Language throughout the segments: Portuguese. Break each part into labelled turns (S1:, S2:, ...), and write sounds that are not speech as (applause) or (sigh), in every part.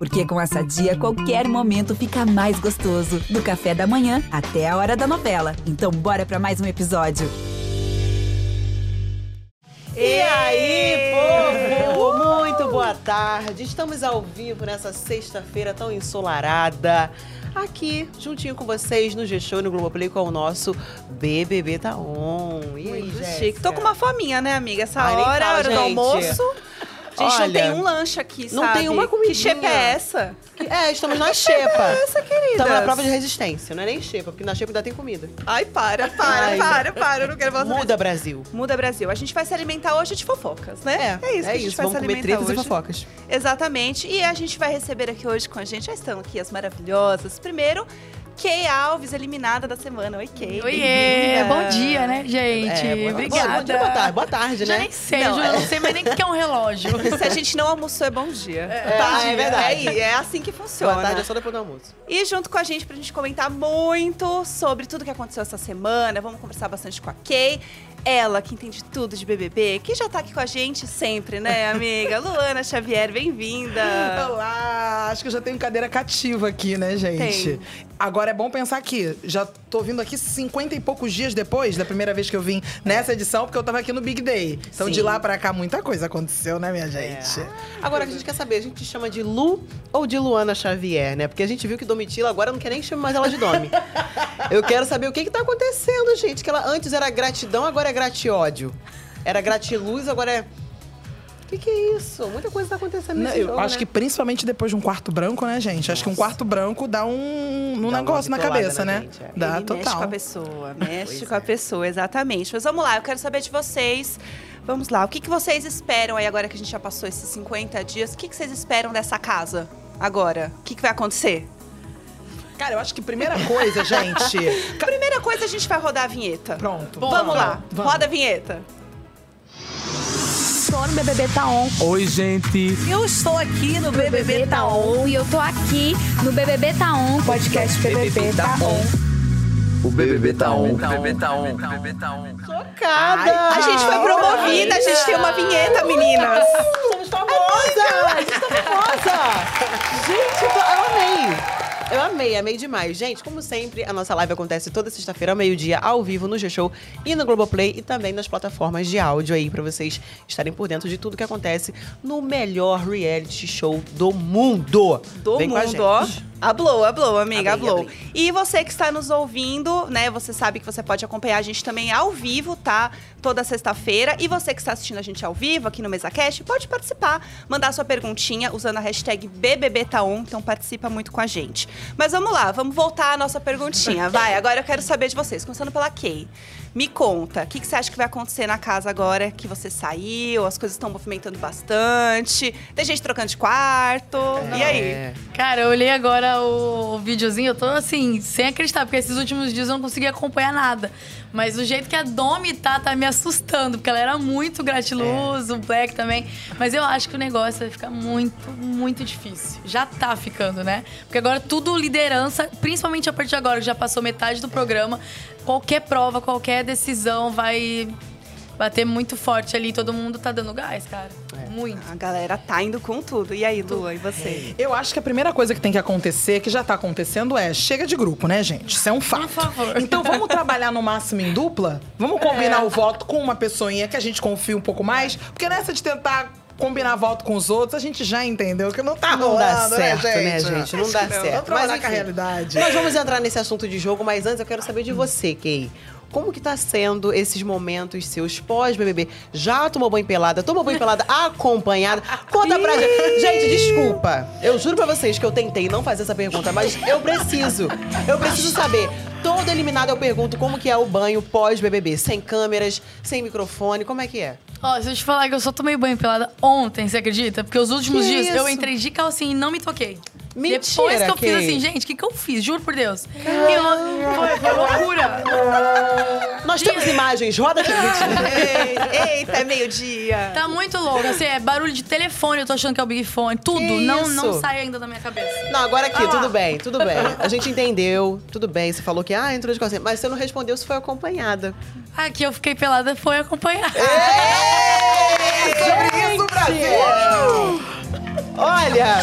S1: Porque com essa dia, qualquer momento fica mais gostoso. Do café da manhã até a hora da novela. Então, bora pra mais um episódio.
S2: E aí, povo? Muito boa tarde. Estamos ao vivo nessa sexta-feira tão ensolarada. Aqui, juntinho com vocês, no G-Show e no Globoplay com o nosso BBB Tá On. E aí,
S3: Muito
S2: Jéssica?
S3: chique. Tô com uma fominha, né, amiga? Essa
S2: Ai,
S3: hora,
S2: fala,
S3: hora do
S2: gente.
S3: almoço. A gente
S2: Olha,
S3: não tem um lanche aqui,
S2: não
S3: sabe?
S2: tem uma comidinha.
S3: Que xepa é essa?
S2: É, estamos na xepa. (laughs)
S3: Essa, querida.
S2: Estamos na prova de resistência, não é nem xepa, porque na xepa ainda tem comida.
S3: Ai, para, para,
S2: Ai.
S3: para, para. Eu não quero voltar
S2: Muda, Brasil.
S3: Muda Brasil. A gente vai se alimentar hoje de fofocas, né? É, isso que a gente vai
S2: Vamos
S3: se
S2: comer
S3: alimentar
S2: e
S3: hoje.
S2: fofocas.
S3: Exatamente. E a gente vai receber aqui hoje com a gente, já estão aqui as maravilhosas. Primeiro, Kay Alves, eliminada da semana. Oi, Kay.
S4: Oiê,
S3: bem-vinda.
S4: bom dia, né, gente?
S2: É, boa-
S4: Obrigada.
S2: Bom dia, boa tarde. Boa tarde,
S4: Já
S2: né?
S4: nem sei,
S3: Não,
S4: já
S3: é.
S4: não sei mais nem o que é um relógio. (laughs)
S3: Se a gente não almoçou, é bom dia.
S2: É,
S3: Tá?
S2: é verdade.
S3: É, é assim que funciona.
S2: Boa tarde é só depois do almoço.
S3: E junto com a gente, pra gente comentar muito sobre tudo que aconteceu essa semana, vamos conversar bastante com a Kay. Ela, que entende tudo de BBB, que já tá aqui com a gente sempre, né, (laughs) amiga? Luana Xavier, bem-vinda.
S5: Olá! Acho que eu já tenho cadeira cativa aqui, né, gente?
S3: Tem.
S5: Agora é bom pensar aqui. Já tô vindo aqui 50 e poucos dias depois da primeira vez que eu vim nessa edição, porque eu tava aqui no Big Day. Então,
S3: Sim.
S5: de lá pra cá, muita coisa aconteceu, né, minha gente?
S2: Agora, a gente quer saber, a gente chama de Lu ou de Luana Xavier, né? Porque a gente viu que Domitila agora não quer nem chamar mais ela de Domi. (laughs) Eu quero saber o que que tá acontecendo, gente. Que ela antes era gratidão, agora é gratiódio. Era gratiluz, agora é... O que que é isso? Muita coisa tá acontecendo
S5: Não,
S2: nesse
S5: eu
S2: jogo,
S5: acho
S2: né?
S5: que principalmente depois de um quarto branco, né, gente? Acho que um quarto branco dá um, um
S2: Dá
S5: negócio na cabeça,
S2: na
S5: né?
S2: gente, é.
S5: Dá
S3: Ele
S5: total.
S3: mexe com a pessoa, (laughs) mexe
S2: Pois
S3: com a
S2: é.
S3: pessoa, exatamente. Mas vamos lá, eu quero saber de vocês. Vamos lá, o que, que vocês esperam aí agora que a gente já passou esses 50 dias? O que, que vocês esperam dessa casa agora? O que, que vai acontecer?
S5: Cara, eu acho que primeira coisa, gente.
S3: Primeira coisa, a gente vai rodar a vinheta.
S5: Pronto.
S3: Vamos lá,
S5: Vamos.
S3: roda a vinheta.
S6: Tô no BBB Tá On.
S7: Oi, gente.
S6: Eu estou aqui no BBB Tá On. E eu tô aqui no BBB Tá On. Podcast BBB Tá On.
S7: O BBB tá on. O BBB tá on. O BBB tá on.
S2: Chocada!
S3: A gente foi promovida, a gente tem uma vinheta, meninas.
S2: Somos famosas! A gente tá famosa! Gente, eu amei! Eu amei, amei demais. Gente, como sempre, a nossa live acontece toda sexta-feira ao meio-dia, ao vivo, no G-Show e no Globoplay e também nas plataformas de áudio aí, pra vocês estarem por dentro de tudo que acontece no melhor reality show do mundo.
S3: Do
S2: Vem
S3: mundo, ó. Ablou, ablou, amiga,
S2: Amei,
S3: ablou. E você que está nos ouvindo, né? Você sabe que você pode acompanhar a gente também ao vivo, tá? Toda sexta-feira. E você que está assistindo a gente ao vivo aqui no MesaCast, pode participar, mandar sua perguntinha usando a hashtag BBBTaon. Então participa muito com a gente. Mas vamos lá, vamos voltar à nossa perguntinha. (laughs) Vai, agora eu quero saber de vocês. Começando pela Kay. Me conta, o que, que você acha que vai acontecer na casa agora que você saiu? As coisas estão movimentando bastante. Tem gente trocando de quarto. E aí?
S2: É.
S4: Cara, eu olhei agora o, o videozinho, eu tô assim, sem acreditar, porque esses últimos dias eu não consegui acompanhar nada. Mas o jeito que a Domi tá, tá me assustando, porque ela era muito gratiluz, o Black também. Mas eu acho que o negócio vai ficar muito, muito difícil. Já tá ficando, né? Porque agora tudo liderança, principalmente a partir de agora, que já passou metade do programa. Qualquer prova, qualquer decisão vai bater muito forte ali. Todo mundo tá dando gás, cara. Muito.
S3: A galera tá indo com tudo. E aí, Lua, e você?
S5: Eu acho que a primeira coisa que tem que acontecer, que já tá acontecendo, é chega de grupo, né, gente? Isso é um fato.
S4: Por favor.
S5: Então vamos trabalhar no máximo em dupla? Vamos combinar o voto com uma pessoinha que a gente confia um pouco mais? Porque nessa de tentar combinar voto com os outros, a gente já entendeu que não tá
S2: Não dá
S5: rolando,
S2: certo,
S5: né,
S2: né,
S5: gente?
S2: gente? Não dá
S5: Vamos
S2: certo. Mas,
S5: com a
S2: enfim,
S5: realidade.
S2: Nós vamos entrar nesse assunto de jogo, mas antes eu quero saber de você, Kay. Como que tá sendo esses momentos seus pós-BBB? Já tomou banho pelada? Tomou banho pelada (laughs) acompanhada? Conta pra gente. Gente, desculpa. Eu juro pra vocês que eu tentei não fazer essa pergunta, mas eu preciso. Eu preciso saber. Todo eliminado eu pergunto como que é o banho pós-BBB. Sem câmeras, sem microfone, como é que é?
S4: Ó, se eu te falar que eu só tomei banho pelada ontem, você acredita? Porque os últimos
S2: Que
S4: dias eu
S2: isso?
S4: entrei de calcinha e não me toquei.
S2: Mentira,
S4: Depois que eu fiz assim, gente, o que, que eu fiz? Juro por Deus. Eu- foi, foi loucura.
S2: Nós temos imagens, roda aqui.
S3: Ei, Eita, é meio-dia.
S4: Tá muito louco. Assim, é barulho de telefone, eu tô achando que é o Big Fone. Tudo.
S2: Que
S4: Não,
S2: isso?
S4: não sai ainda da minha cabeça.
S2: Não, agora aqui,
S4: Ah
S2: tudo bem, tudo bem. A gente entendeu, tudo bem. Você falou que, ah, entrou de calcinha. Mas você não respondeu se foi acompanhada.
S4: Ah, que eu fiquei pelada foi acompanhar. (laughs)
S2: Sobre isso, Brasil! Olha,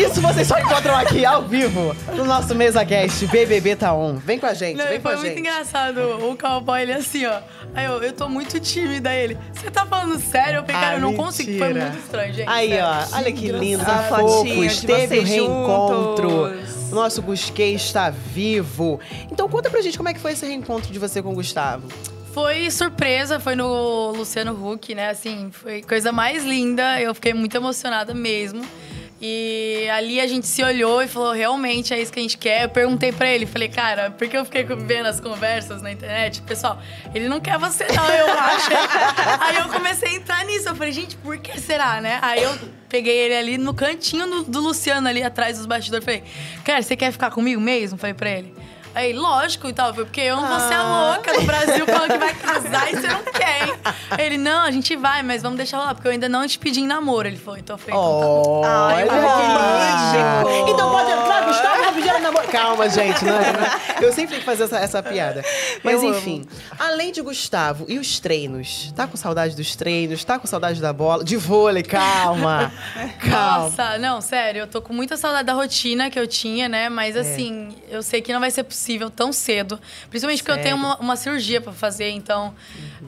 S2: Isso vocês só encontram aqui ao vivo no nosso MesaCast BBB Tá On. Vem com a gente,
S4: Não,
S2: vem
S4: e
S2: com
S4: foi
S2: a
S4: muito
S2: gente.
S4: engraçado. O cowboy, ele assim, ó. Aí eu, eu tô muito tímida. Ele, você tá falando sério? Eu falei, cara,
S2: Ah,
S4: eu não consigo. Foi
S2: mentira.
S4: muito estranho, gente.
S2: Aí,
S4: sério.
S2: ó, olha que lindo,
S3: A
S2: tá
S3: fotinha
S2: fofos.
S3: de
S2: Teve o reencontro.
S3: juntos.
S2: O nosso Gusquei está vivo. Então conta pra gente como é que foi esse reencontro de você com o Gustavo.
S4: Foi surpresa, foi no Luciano Huck, né? Assim, foi coisa mais linda. Eu fiquei muito emocionada mesmo. E ali a gente se olhou e falou, realmente é isso que a gente quer. Eu perguntei pra ele, falei, cara, porque eu fiquei vendo as conversas na internet, pessoal, ele não quer você não, eu acho. (laughs) Aí eu comecei a entrar nisso, eu falei, gente, por que será, né? Aí eu peguei ele ali no cantinho do, do Luciano, ali atrás dos bastidores, falei, cara, você quer ficar comigo mesmo? Falei pra ele. Aí, lógico e tal, porque eu não vou ser a louca do Brasil falando que vai casar e você não quer, hein? Ele, não, a gente vai, mas vamos deixar lá, porque eu ainda não te pedi em namoro. Ele falou, então eu falei, então tá.
S2: Olha
S3: Ai,
S2: que lindo. Então pode entrar, Gustavo, (laughs) tá pedindo namoro. Calma, gente, não é? Eu sempre tenho que fazer essa, essa piada. Mas
S3: Eu
S2: enfim, além de Gustavo e os treinos, tá com saudade dos treinos? Tá com saudade da bola? De vôlei, calma. (laughs) Calma.
S4: Nossa, não, sério, eu tô com muita saudade da rotina que eu tinha, né? Mas
S2: É.
S4: assim, eu sei que não vai ser possível tão cedo. Principalmente porque eu tenho uma, uma cirurgia pra fazer, então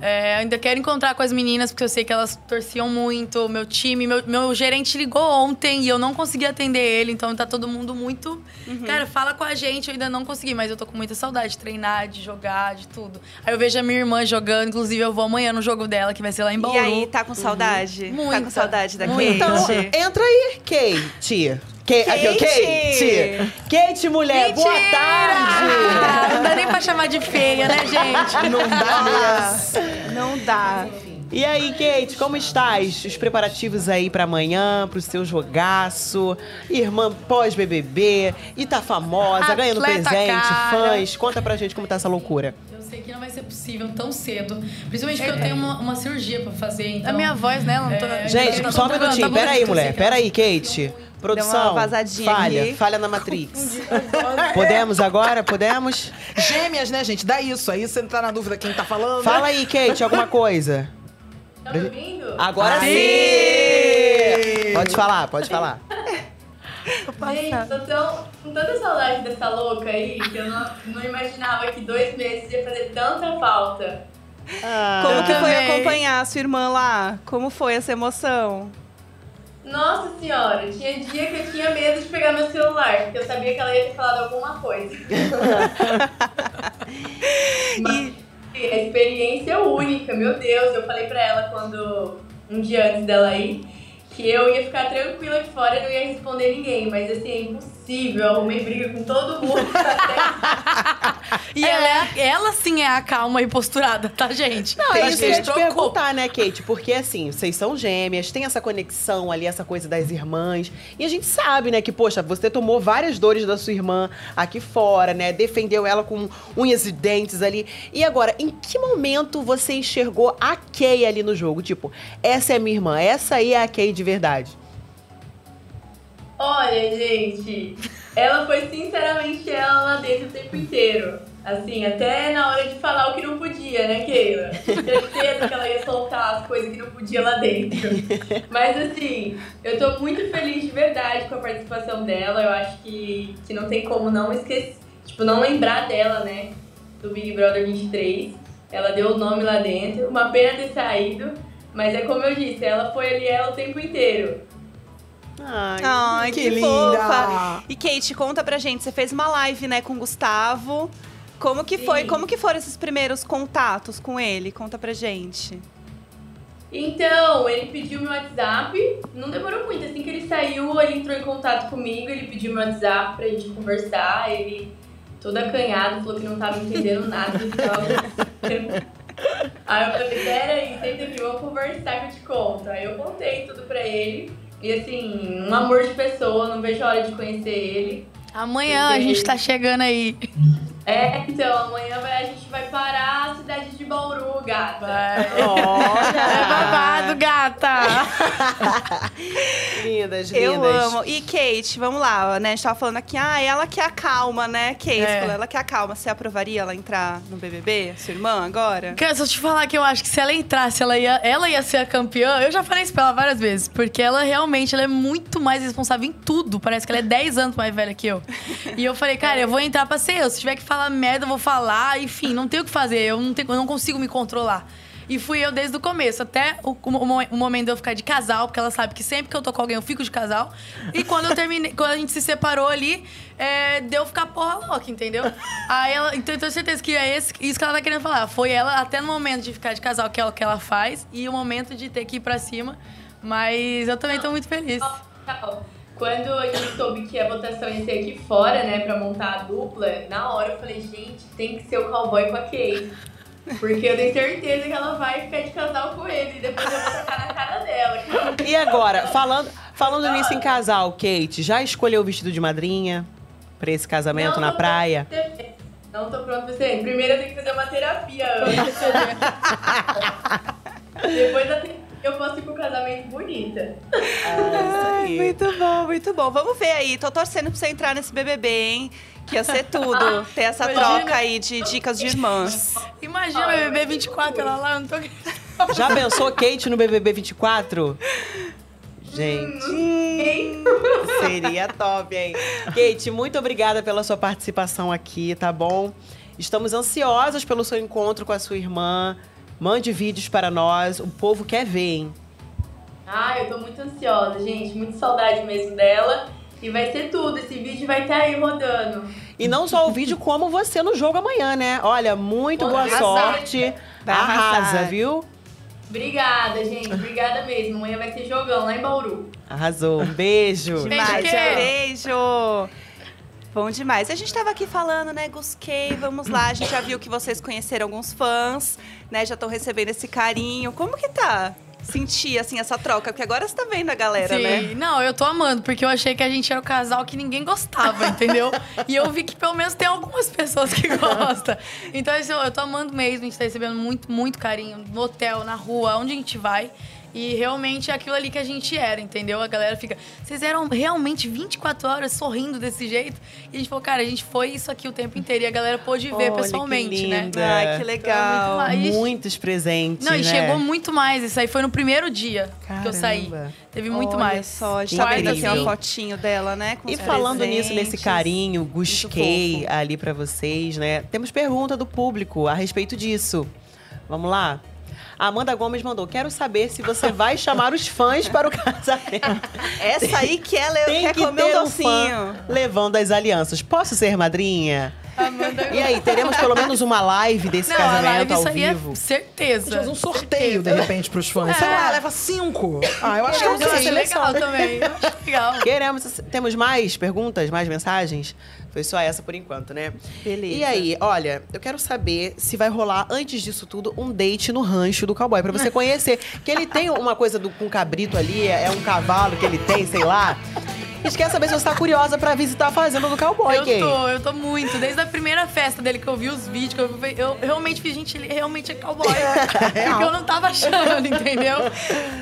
S4: é, ainda quero encontrar com as meninas, porque eu sei que elas torciam muito, meu time, meu, meu gerente ligou ontem e eu não consegui atender ele, então tá todo mundo muito. Cara, fala com a gente, eu ainda não consegui, mas eu tô com muita saudade de treinar, de jogar, de tudo. Aí eu vejo a minha irmã jogando, inclusive eu vou amanhã no jogo dela, que vai ser lá em Bauru.
S3: E aí, tá com saudade? Tá
S4: Muita.
S3: com saudade da
S4: Muita.
S3: Kate?
S2: Então, entra aí, Kate. Kate. Aqui,
S3: Kate.
S2: Kate. Kate, mulher, boa tarde.
S4: Não dá nem pra chamar de feia, né, gente?
S5: Não dá mesmo.
S3: Não dá.
S2: E aí, Kate, como estás? Os preparativos aí pra amanhã, pro seu jogaço, irmã pós-BBB, e tá famosa, ganhando
S4: Atleta
S2: presente,
S4: cara.
S2: fãs. Conta pra gente como tá essa loucura.
S4: Eu sei que não vai ser possível tão cedo. Principalmente porque eu tenho uma, uma cirurgia pra fazer, então...
S3: A minha voz, né? Não tô...
S4: É,
S2: Gente,
S4: tá
S2: só um
S4: tá
S2: minutinho.
S4: bom,
S2: Pera aí,
S4: eu
S2: mulher.
S4: sei que
S2: Produção,
S3: vazadinha
S2: falha,
S3: aqui.
S2: falha na Matrix. (laughs) Podemos agora? Podemos?
S5: Gêmeas, né, gente? Dá isso. Aí você não tá na dúvida quem tá falando.
S2: Fala aí, Kate, alguma coisa.
S4: Tá ouvindo?
S2: Agora
S5: Aê!
S2: sim! Pode falar, pode falar.
S4: Gente, tô tão, com tanta saudade dessa louca aí que eu não, não imaginava que dois meses ia fazer tanta falta.
S3: Como
S2: Ah,
S3: que foi acompanhar a sua irmã lá? Como foi essa emoção?
S4: Nossa senhora, tinha dia que eu tinha medo de pegar meu celular, porque eu sabia que ela ia ter falado alguma coisa. (laughs) Mas a experiência é única, meu Deus. Eu falei pra ela quando, um dia antes dela ir, que eu ia ficar tranquila aqui fora e não ia responder ninguém. Mas assim, é impossível. Eu arrumei briga com todo mundo. (laughs) e ela, é, ela sim é a calma e posturada, tá, gente?
S2: Não, é isso que eu
S4: a
S2: ia
S4: gente
S2: te perguntar, né, Kate? Porque assim, vocês são gêmeas, tem essa conexão ali, essa coisa das irmãs. E a gente sabe, né, que, poxa, você tomou várias dores da sua irmã aqui fora, né? Defendeu ela com unhas e dentes ali. E agora, em que momento você enxergou a Kay ali no jogo? Tipo, essa é minha irmã, essa aí é a Kay de verdade.
S4: Olha, gente, ela foi sinceramente ela lá dentro o tempo inteiro. Assim, até na hora de falar o que não podia, né, Keila? Certeza que ela ia soltar as coisas que não podia lá dentro. Mas assim, eu tô muito feliz de verdade com a participação dela. Eu acho que, que não tem como não esquecer, tipo, não lembrar dela, né? Do Big Brother 23. Ela deu o nome lá dentro. Uma pena ter saído. Mas é como eu disse, ela foi ali ela o tempo inteiro.
S2: Ai,
S3: Ai,
S5: que
S3: que,
S5: linda!
S3: fofa. E Kate, conta pra gente, você fez uma live, né, com o Gustavo. Como que foi?
S4: Sim.
S3: Como que foram esses primeiros contatos com ele? Conta pra gente.
S4: Então, ele pediu meu WhatsApp, não demorou muito, assim que ele saiu, ele entrou em contato comigo, ele pediu meu WhatsApp pra gente conversar, ele todo acanhado, falou que não tava entendendo nada do que tava. (laughs) Aí eu falei, peraí, senta aqui, vamos conversar que eu te conto. Aí eu contei tudo pra ele, e assim, um amor de pessoa, não vejo a hora de conhecer ele.
S6: Amanhã a gente tá chegando aí.
S4: É, então, amanhã vai- a gente vai parar a cidade de
S8: Bauru, gata. (laughs)
S4: É babado, gata!
S2: Lindas, (laughs) lindas.
S3: Eu amo. E Kate, vamos lá, né? A gente tava falando aqui, ah, ela que acalma, né? Kate,
S4: É.
S3: falou, ela que acalma. Você aprovaria ela entrar no BBB, sua irmã, agora?
S4: Cara, se eu te falar que eu acho que se ela entrasse, ela ia, ela ia ser a campeã, eu já falei isso pra ela várias vezes. Porque ela realmente ela é muito mais responsável em tudo. Parece que ela é 10 anos mais velha que eu. E eu falei, cara, eu vou entrar pra ser eu. Se tiver que falar merda, eu vou falar. Enfim, não tenho o que fazer. Eu não, tenho, eu não consigo me controlar. E fui eu desde o começo, até o, o o momento de eu ficar de casal, porque ela sabe que sempre que eu tô com alguém eu fico de casal. E quando eu terminei, (laughs) quando a gente se separou ali, é, deu ficar porra louca, entendeu? Aí ela, então eu tenho certeza que é esse, isso que ela tá querendo falar. Foi ela até no momento de ficar de casal, que é o que ela faz, e o momento de ter que ir pra cima. Mas eu também tô muito feliz.
S8: Tá, Quando a gente soube que a votação ia ser aqui fora, né, pra montar a dupla, na hora eu falei, gente, tem que ser o cowboy com a Kay. Porque eu tenho certeza que ela vai ficar de casal com ele. E depois eu vou tacar na cara dela.
S2: E agora, falando, falando nisso em casal, Kate, já escolheu o vestido de madrinha pra esse casamento
S8: Não
S2: na praia?
S8: pronta- (laughs) Não tô pronta pra ser. Primeiro eu tenho que fazer uma terapia antes. (laughs) Depois da terapia eu posso ir pro casamento bonita.
S3: Ai, muito bom, muito bom. Vamos ver aí. Tô torcendo pra você entrar nesse BBB, hein? Que ia ser tudo. (laughs) Ter essa
S4: Imagina.
S3: troca aí de dicas de irmãs.
S4: Imagina o BBB 24, ela lá, eu não tô
S2: Já pensou Kate no BBB 24? Gente, (laughs) seria top, hein? Kate, muito obrigada pela sua participação aqui, tá bom? Estamos ansiosas pelo seu encontro com a sua irmã. Mande vídeos para nós, o povo quer ver, hein?
S8: Ah, eu tô muito ansiosa, gente. Muito saudade mesmo dela. E vai ser tudo. Esse vídeo vai estar aí rodando.
S2: E não só o vídeo, como você no jogo amanhã, né? Olha, muito boa
S8: Arrasar.
S2: sorte.
S3: Vai
S2: Arrasa,
S3: arrasar.
S2: viu?
S8: Obrigada, gente. Obrigada mesmo. Amanhã vai ser jogão lá em Bauru.
S2: Arrasou. Um beijo.
S3: Demais,
S4: Beijo.
S3: beijo! Bom demais. A gente tava aqui falando, né, Gusquei, vamos lá. A gente já viu que vocês conheceram alguns fãs, né? Já estão recebendo esse carinho. Como que tá? Sentir, assim, essa troca? Porque agora você tá vendo a galera,
S4: Sim.
S3: né?
S4: Não, eu tô amando, porque eu achei que a gente era o casal que ninguém gostava, entendeu? (laughs) e eu vi que pelo menos tem algumas pessoas que (laughs) gostam. Então, assim, eu tô amando mesmo, a gente tá recebendo muito, muito carinho no hotel, na rua, onde a gente vai. E realmente é aquilo ali que a gente era, entendeu? A galera fica, vocês eram realmente 24 horas sorrindo desse jeito? E a gente falou, cara, a gente foi isso aqui o tempo inteiro e a galera pôde ver
S2: Olha, que
S4: pessoalmente, né?
S3: Ai, que legal.
S4: Então é muito
S2: Muitos presentes,
S4: Não, e
S2: né?
S4: chegou muito mais. Isso aí foi no primeiro dia que eu saí.
S2: Caramba.
S4: Teve muito
S3: Olha
S4: mais.
S3: só, a gente tá vendo aqui
S2: Incrível.
S3: uma fotinho dela, né? com
S2: E falando
S3: presentes.
S2: nisso, nesse carinho, busquei ali pra vocês, né? Temos pergunta do público a respeito disso. Vamos lá? A Amanda Gomes mandou: Quero saber se você vai chamar os fãs para o (laughs) casamento.
S3: Essa aí que ela
S2: Tem
S3: quer
S2: que
S3: comer
S2: ter
S3: um
S2: fã
S3: docinho.
S2: levando as alianças. Posso ser madrinha?
S4: Amanda
S2: E aí, teremos pelo menos uma live desse
S4: Não, a
S2: casamento
S4: live
S2: ao
S4: isso aí
S2: vivo?
S4: é certeza.
S5: Faz um sorteio, de repente, pros fãs. Sei
S4: É.
S5: lá, leva cinco. Ah, eu acho que é
S4: Eu
S5: uma
S4: achei
S5: seleção.
S4: legal também. Eu achei legal.
S2: Queremos. Temos mais perguntas, mais mensagens? Foi só essa por enquanto, né?
S3: Beleza.
S2: E aí, olha, eu quero saber se vai rolar, antes disso tudo, um date no rancho do cowboy, pra você (laughs) conhecer. Que ele tem uma coisa do, com cabrito ali, é um cavalo que ele tem, sei lá. A gente quer saber se você tá curiosa pra visitar a fazenda do cowboy,
S4: Eu
S2: Kay.
S4: tô, eu tô muito. Desde a primeira festa dele que eu vi os vídeos, que eu, vi, eu realmente vi, gente, ele realmente é cowboy. (laughs) porque eu não tava achando, entendeu?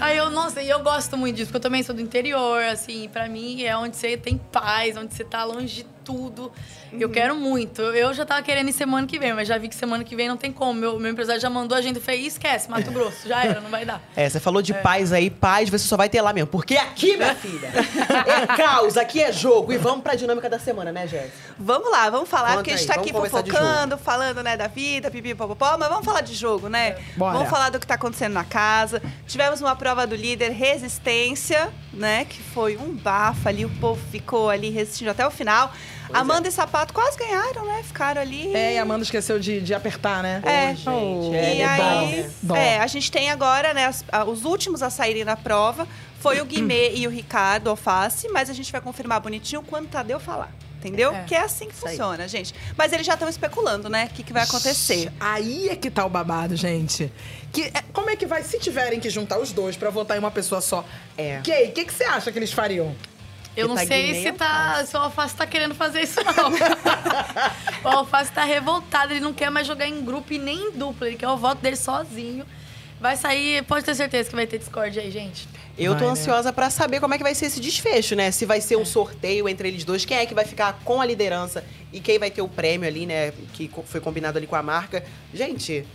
S4: Aí eu, nossa, e eu gosto muito disso, porque eu também sou do interior, assim, pra mim é onde você tem paz, onde você tá longe de tudo. Eu quero muito. Eu já tava querendo ir semana que vem, mas já vi que semana que vem não tem como. Meu, meu empresário já mandou a gente, eu falei, esquece, Mato Grosso, já era, não vai dar.
S2: É, você falou de paz aí, paz você só vai ter lá mesmo. Porque aqui, minha filha, é (laughs) caos, aqui é jogo. E vamos pra dinâmica da semana, né, Jéssica?
S3: Vamos lá, vamos falar,
S2: Conta
S3: porque a gente tá aqui fofocando, falando, né, da vida, pipi, popopó, mas vamos falar de jogo, né?
S5: Bora.
S3: Vamos falar do que tá acontecendo na casa. Tivemos uma prova do líder Resistência, né, que foi um bafo ali, o povo ficou ali resistindo até o final. Amanda e Sapato quase ganharam, né? Ficaram ali.
S5: É, e a Amanda esqueceu de, de apertar, né?
S3: É.
S2: gente, é,
S3: e
S2: é dó,
S3: aí,
S2: né?
S3: É, a gente tem agora, né, as- a- os últimos a saírem da prova foi o Guimê e o Ricardo Alface, mas a gente vai confirmar bonitinho quando o Tadeu falar. Entendeu?
S4: É.
S3: Que é assim que
S2: Isso aí.
S3: funciona, gente. Mas eles já estão especulando, né? O que, que vai acontecer.
S5: Aí é que tá o babado, gente. Que, é- como é que vai, se tiverem que juntar os dois pra votar em uma pessoa só?
S2: É.
S5: Kay, o que, que você acha que eles fariam?
S4: Eu não
S2: tá
S4: sei se,
S2: é
S4: tá, se o Alface tá querendo fazer isso, não. (laughs) o Alface tá revoltado, ele não quer mais jogar em grupo e nem em dupla. Ele quer o voto dele sozinho. Vai sair, pode ter certeza que vai ter Discord aí, gente.
S2: Eu tô
S5: Vai, né?
S2: ansiosa pra saber como é que vai ser esse desfecho, né? Se vai ser um sorteio entre eles dois, quem é que vai ficar com a liderança e quem vai ter o prêmio ali, né? Que foi combinado ali com a marca. Gente,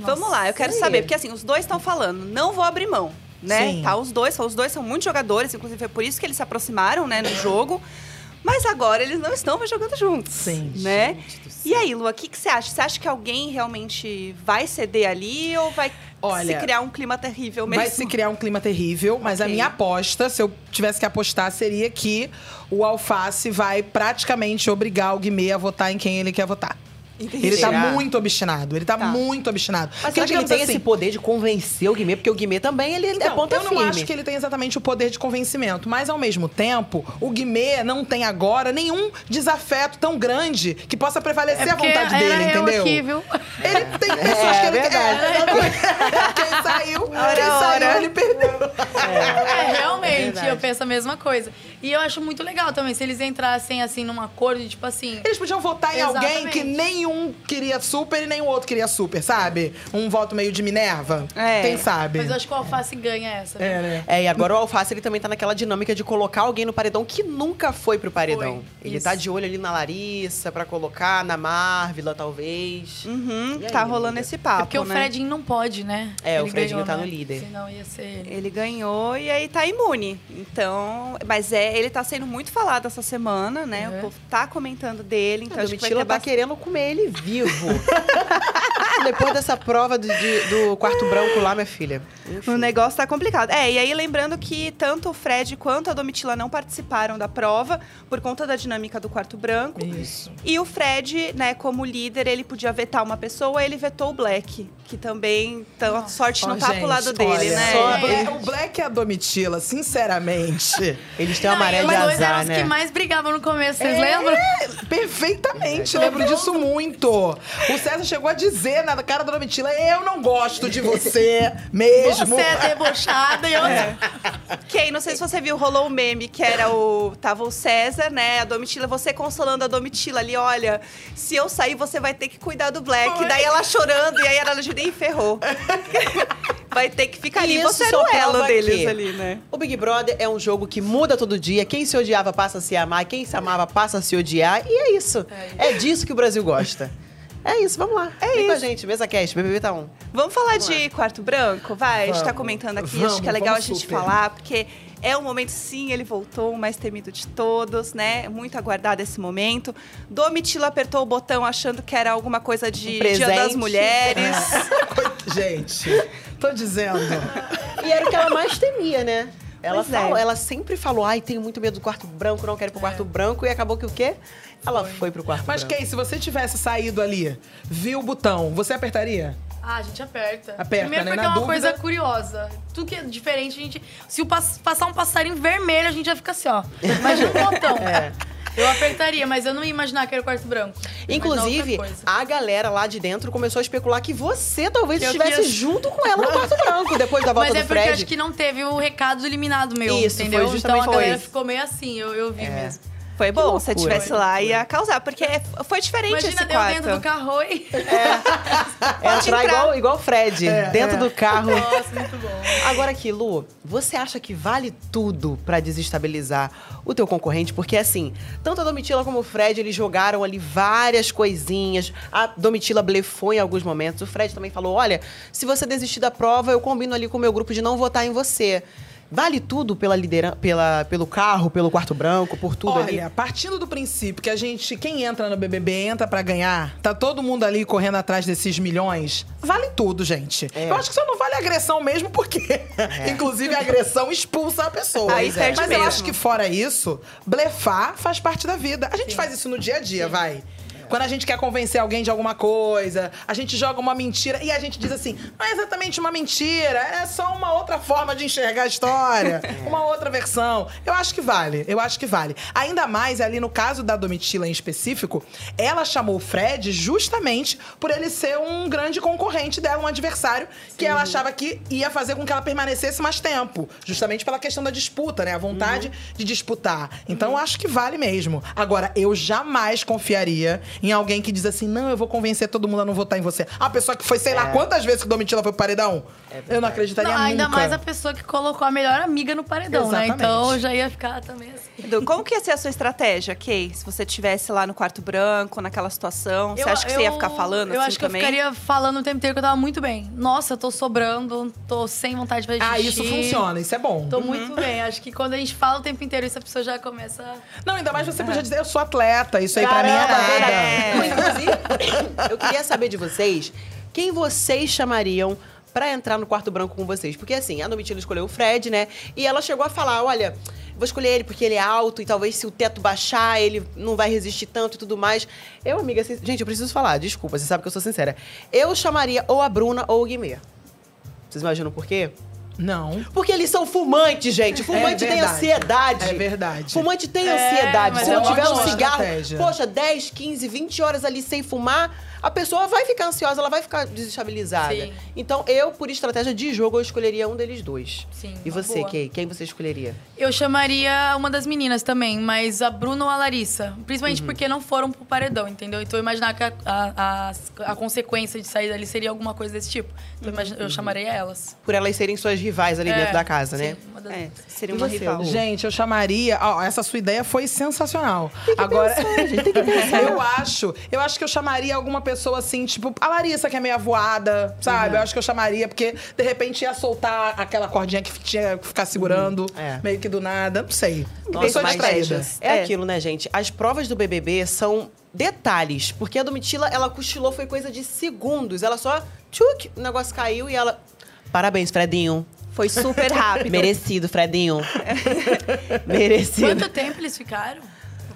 S3: Vamos lá, eu quero saber, porque assim, os dois estão falando, não vou abrir mão, né?
S5: Sim.
S3: Tá, os dois, os dois são muitos jogadores, inclusive é por isso que eles se aproximaram, né, no jogo. Mas agora eles não estão mais jogando juntos,
S5: Sim.
S3: né? E aí, Lua, o que, que você acha? Você acha que alguém realmente vai ceder ali ou vai
S5: Olha,
S3: se criar um clima terrível mesmo?
S5: Vai se criar um clima terrível, mas a minha aposta, se eu tivesse que apostar, seria que o Alface vai praticamente obrigar o Guimê a votar em quem ele quer votar.
S3: Entendi.
S5: Ele tá
S2: Será?
S5: muito obstinado. Ele tá,
S3: Tá.
S5: muito obstinado.
S2: mas será que ele
S5: digamos
S2: tem
S5: assim,
S2: esse poder de convencer o Guimê? Porque o Guimê também, ele é
S5: Então,
S2: ponta
S5: eu não
S2: firme.
S5: acho que ele tem exatamente o poder de convencimento, mas ao mesmo tempo, o Guimê não tem agora nenhum desafeto tão grande que possa prevalecer a
S4: É porque
S5: vontade dele,
S4: era eu
S5: entendeu?
S4: aqui, viu?
S5: Ele tem (laughs) pessoas
S2: É,
S5: que ele
S2: verdade.
S5: É, quem saiu,
S3: Ora,
S5: quem
S3: ora.
S5: saiu, ele perdeu.
S4: É, realmente,
S2: verdade.
S4: eu penso a mesma coisa. E eu acho muito legal também, se eles entrassem assim num acordo, de, tipo assim.
S5: Eles podiam votar em alguém
S4: Exatamente.
S5: que nenhum queria super e nem o outro queria super, sabe? Um voto meio de Minerva.
S3: É.
S5: Quem sabe?
S4: Mas eu acho que o Alface ganha essa. viu?
S5: É, né?
S2: É, e agora o Alface ele também tá naquela dinâmica de colocar alguém no paredão que nunca foi pro paredão.
S4: Foi,
S2: Ele
S4: isso.
S2: tá de olho ali na Larissa pra colocar, na Marvila, talvez.
S3: Uhum,
S2: aí,
S3: tá rolando
S2: amiga?
S3: esse papo,
S4: É porque o
S3: né?
S4: Fredinho não pode, né?
S2: É, o
S4: Ele
S2: Fredinho
S4: ganhou,
S2: tá
S4: né?
S2: no líder.
S4: Senão ia ser ele.
S3: Ele ganhou e aí tá imune. Então, mas é, ele tá sendo muito falado essa semana, né?
S4: Uhum.
S3: O povo tá comentando dele, então
S2: a
S3: vai
S2: Domitila
S3: ter
S2: tá
S3: bastante...
S2: querendo comer ele vivo. (laughs) Depois dessa prova do, de- do quarto branco lá, minha filha. Enfim.
S3: O negócio tá complicado. É, e aí lembrando que tanto o Fred quanto a Domitila não participaram da prova por conta da dinâmica do quarto branco.
S5: Isso.
S3: E o Fred, né, como líder, ele podia vetar uma pessoa, ele vetou o Black, que também então, a sorte não
S5: Ó,
S3: tá
S5: gente,
S3: pro lado dele,
S5: olha,
S3: né?
S5: só
S4: É.
S5: Bla- O Black e a Domitila, sinceramente. (laughs)
S2: Eles têm uma
S4: Não,
S2: maré
S4: e
S2: de
S4: os dois eram
S2: azar,
S4: os
S2: né?
S4: que mais brigavam no começo, vocês
S5: É,
S4: lembram?
S5: Perfeitamente, lembro disso muito. O César chegou a dizer na cara da Domitila: Eu não gosto de você mesmo.
S4: Você é debochada e eu. (laughs) (laughs)
S3: Que aí, não sei se você viu, rolou um meme que era o. Tava o César, né? A Domitila, você consolando a Domitila ali, olha, se eu sair, você vai ter que cuidar do Black. Daí ela chorando, e aí ela nem ferrou. (laughs) vai ter que ficar ali.
S2: Isso
S3: Você era
S2: só
S3: o elo deles ali, né?
S2: O Big Brother é um jogo que muda todo dia. Quem se odiava passa a se amar, quem se amava passa a se odiar. E é isso. É disso que o Brasil gosta. É isso, vamos lá. É Vem com a gente, mesa cast, BBB tá um.
S3: Vamos falar de quarto branco? Vai, a gente tá
S5: Vamos.
S3: comentando aqui,
S5: Vamos,
S3: acho que é legal a
S5: vamos
S3: gente
S5: super.
S3: falar, porque é um momento, sim, ele voltou, o mais temido de todos, né? Muito aguardado esse momento. Domitila apertou o botão achando que era alguma coisa de
S2: Um
S3: Dia das. Mulheres. (laughs)
S5: Gente, tô dizendo.
S2: E era o que ela mais temia, né? Ela,
S3: é.
S2: falou, ela sempre falou, ai, tenho muito medo do quarto branco, não quero ir pro quarto branco. E acabou que o quê? Ela foi, pro quarto
S5: Mas,
S2: branco.
S5: Kay, se você tivesse saído ali, viu o botão, você apertaria?
S4: Ah, a gente aperta.
S5: Aperta,
S4: Primeiro
S5: né?
S4: porque
S5: Na
S4: é uma
S5: dúvida-
S4: coisa curiosa. Tudo que é diferente, a gente. Se o pass- passar um passarinho vermelho, a gente já fica assim, ó. Imagina um botão. (laughs)
S5: É.
S4: Eu apertaria, mas eu não ia imaginar que era o quarto branco.
S2: Inclusive, a galera lá de dentro começou a especular que você talvez
S4: eu
S2: estivesse
S4: queria-
S2: junto com ela no quarto branco, depois da (laughs) volta
S4: Mas é
S2: do
S4: porque
S2: Fred.
S4: acho que não teve o recado do eliminado meu,
S2: Isso, foi
S4: entendeu?
S2: justamente
S4: então a galera
S2: isso.
S4: ficou meio assim, eu, eu vi mesmo.
S3: Foi bom, se eu estivesse lá, ia causar, porque é- foi diferente
S4: Imagina
S3: esse
S4: deu
S3: quarto.
S4: dentro do carro e...
S2: É (laughs) entrar
S3: entrar.
S2: igual, igual o Fred, dentro do carro.
S4: Nossa, muito bom.
S2: Agora aqui, Lu, você acha que vale tudo pra desestabilizar o teu concorrente? Porque assim, tanto a Domitila como o Fred, eles jogaram ali várias coisinhas. A Domitila blefou em alguns momentos. O Fred também falou: olha, se você desistir da prova, eu combino ali com o meu grupo de não votar em você. Vale tudo pela liderança, pela, pelo carro, pelo quarto branco, por tudo
S5: Olha,
S2: ali?
S5: partindo do princípio que a gente, quem entra no BBB entra pra ganhar, tá todo mundo ali correndo atrás desses milhões, vale tudo, gente.
S2: É.
S5: Eu acho que só não vale agressão mesmo, porque, (laughs) inclusive, a agressão expulsa a pessoa.
S3: Aí
S5: Mas
S3: perde
S5: eu
S3: mesmo.
S5: acho que fora isso, blefar faz parte da vida. A gente faz isso no dia a dia, vai. Quando a gente quer convencer alguém de alguma coisa, a gente joga uma mentira e a gente diz assim: não é exatamente uma mentira, é só uma outra forma de enxergar a história, (laughs) uma outra versão. Eu acho que vale, eu acho que vale. Ainda mais ali no caso da Domitila em específico, ela chamou o Fred justamente por ele ser um grande concorrente dela, um adversário que ela achava que ia fazer com que ela permanecesse mais tempo, justamente pela questão da disputa, né? A vontade de disputar. Então eu acho que vale mesmo. Agora, eu jamais confiaria em alguém que diz assim: não, eu vou convencer todo mundo a não votar em você. A pessoa que foi, sei lá, quantas vezes que Domitila foi pro paredão? eu não acreditaria
S4: Não, ainda
S5: nunca.
S4: mais a pessoa que colocou a melhor amiga no paredão, né?
S5: Exatamente.
S4: Então eu já ia ficar também assim.
S3: Edu, como que ia ser a sua estratégia, Kay? Se você estivesse lá no quarto branco, naquela situação, você
S4: Eu-
S3: acha que você ia
S4: eu-
S3: ficar falando
S4: Eu
S3: assim
S4: acho que
S3: também?
S4: eu ficaria falando o tempo inteiro que eu tava muito bem. Nossa, eu tô sobrando, tô sem vontade de fazer
S5: Ah, isso funciona, isso é bom.
S4: Tô muito bem. Acho que quando a gente fala o tempo inteiro isso, a pessoa já começa.
S5: Não, ainda mais você podia dizer, eu sou atleta, isso aí pra mim é
S2: Caramba,
S5: nada.
S3: É.
S2: Não, Inclusive, eu queria saber de vocês quem vocês chamariam pra entrar no quarto branco com vocês. Porque assim, a Domitila escolheu o Fred, né? E ela chegou a falar: olha. Vou escolher ele porque ele é alto e talvez se o teto baixar, ele não vai resistir tanto e tudo mais. Eu, amiga, gente, eu preciso falar, desculpa, você sabe que eu sou sincera. Eu chamaria ou a Bruna ou o Guimê. Vocês imaginam por quê?
S5: Não.
S2: Porque eles são fumantes, gente. Fumante tem
S5: verdade.
S2: ansiedade.
S5: É verdade.
S2: Fumante tem
S4: É,
S2: ansiedade. Se
S4: é
S2: não tiver um cigarro,
S5: estratégia.
S2: poxa, 10, 15, 20 horas ali sem fumar, a pessoa vai ficar ansiosa, ela vai ficar desestabilizada.
S4: Sim.
S2: Então, eu, por estratégia de jogo, eu escolheria um deles dois.
S4: Sim,
S2: E você,
S4: boa.
S2: Kay? Quem você escolheria?
S4: Eu chamaria uma das meninas também, mas a Bruna ou a Larissa. Principalmente porque não foram pro paredão, entendeu? Então eu imaginar que a, a, a, a consequência de sair dali seria alguma coisa desse tipo. Então eu imagi- eu chamaria elas.
S2: Por elas serem suas rivais ali
S4: É,
S2: dentro da casa, né?
S4: sim, uma das-
S3: É, seria uma
S2: você,
S3: rival.
S5: Gente, eu chamaria. Ó, essa sua ideia foi sensacional. Agora, (laughs) eu acho, eu acho que eu chamaria alguma pessoa assim, tipo a Larissa que é meio avoada, sabe? Eu acho que eu chamaria porque de repente ia soltar aquela cordinha que tinha que ficar segurando,
S2: É.
S5: meio que do nada, não sei.
S2: Nossa,
S5: Pessoa
S2: mas
S5: distraída.
S2: É,
S3: É.
S2: aquilo, né, gente? As provas do BBB são detalhes. Porque a Domitila, ela cochilou, foi coisa de segundos. Ela só, tchuc, o negócio caiu e ela... Parabéns, Fredinho.
S3: Foi super rápido. (laughs)
S2: Merecido, Fredinho. (laughs) Merecido.
S4: Quanto tempo eles ficaram?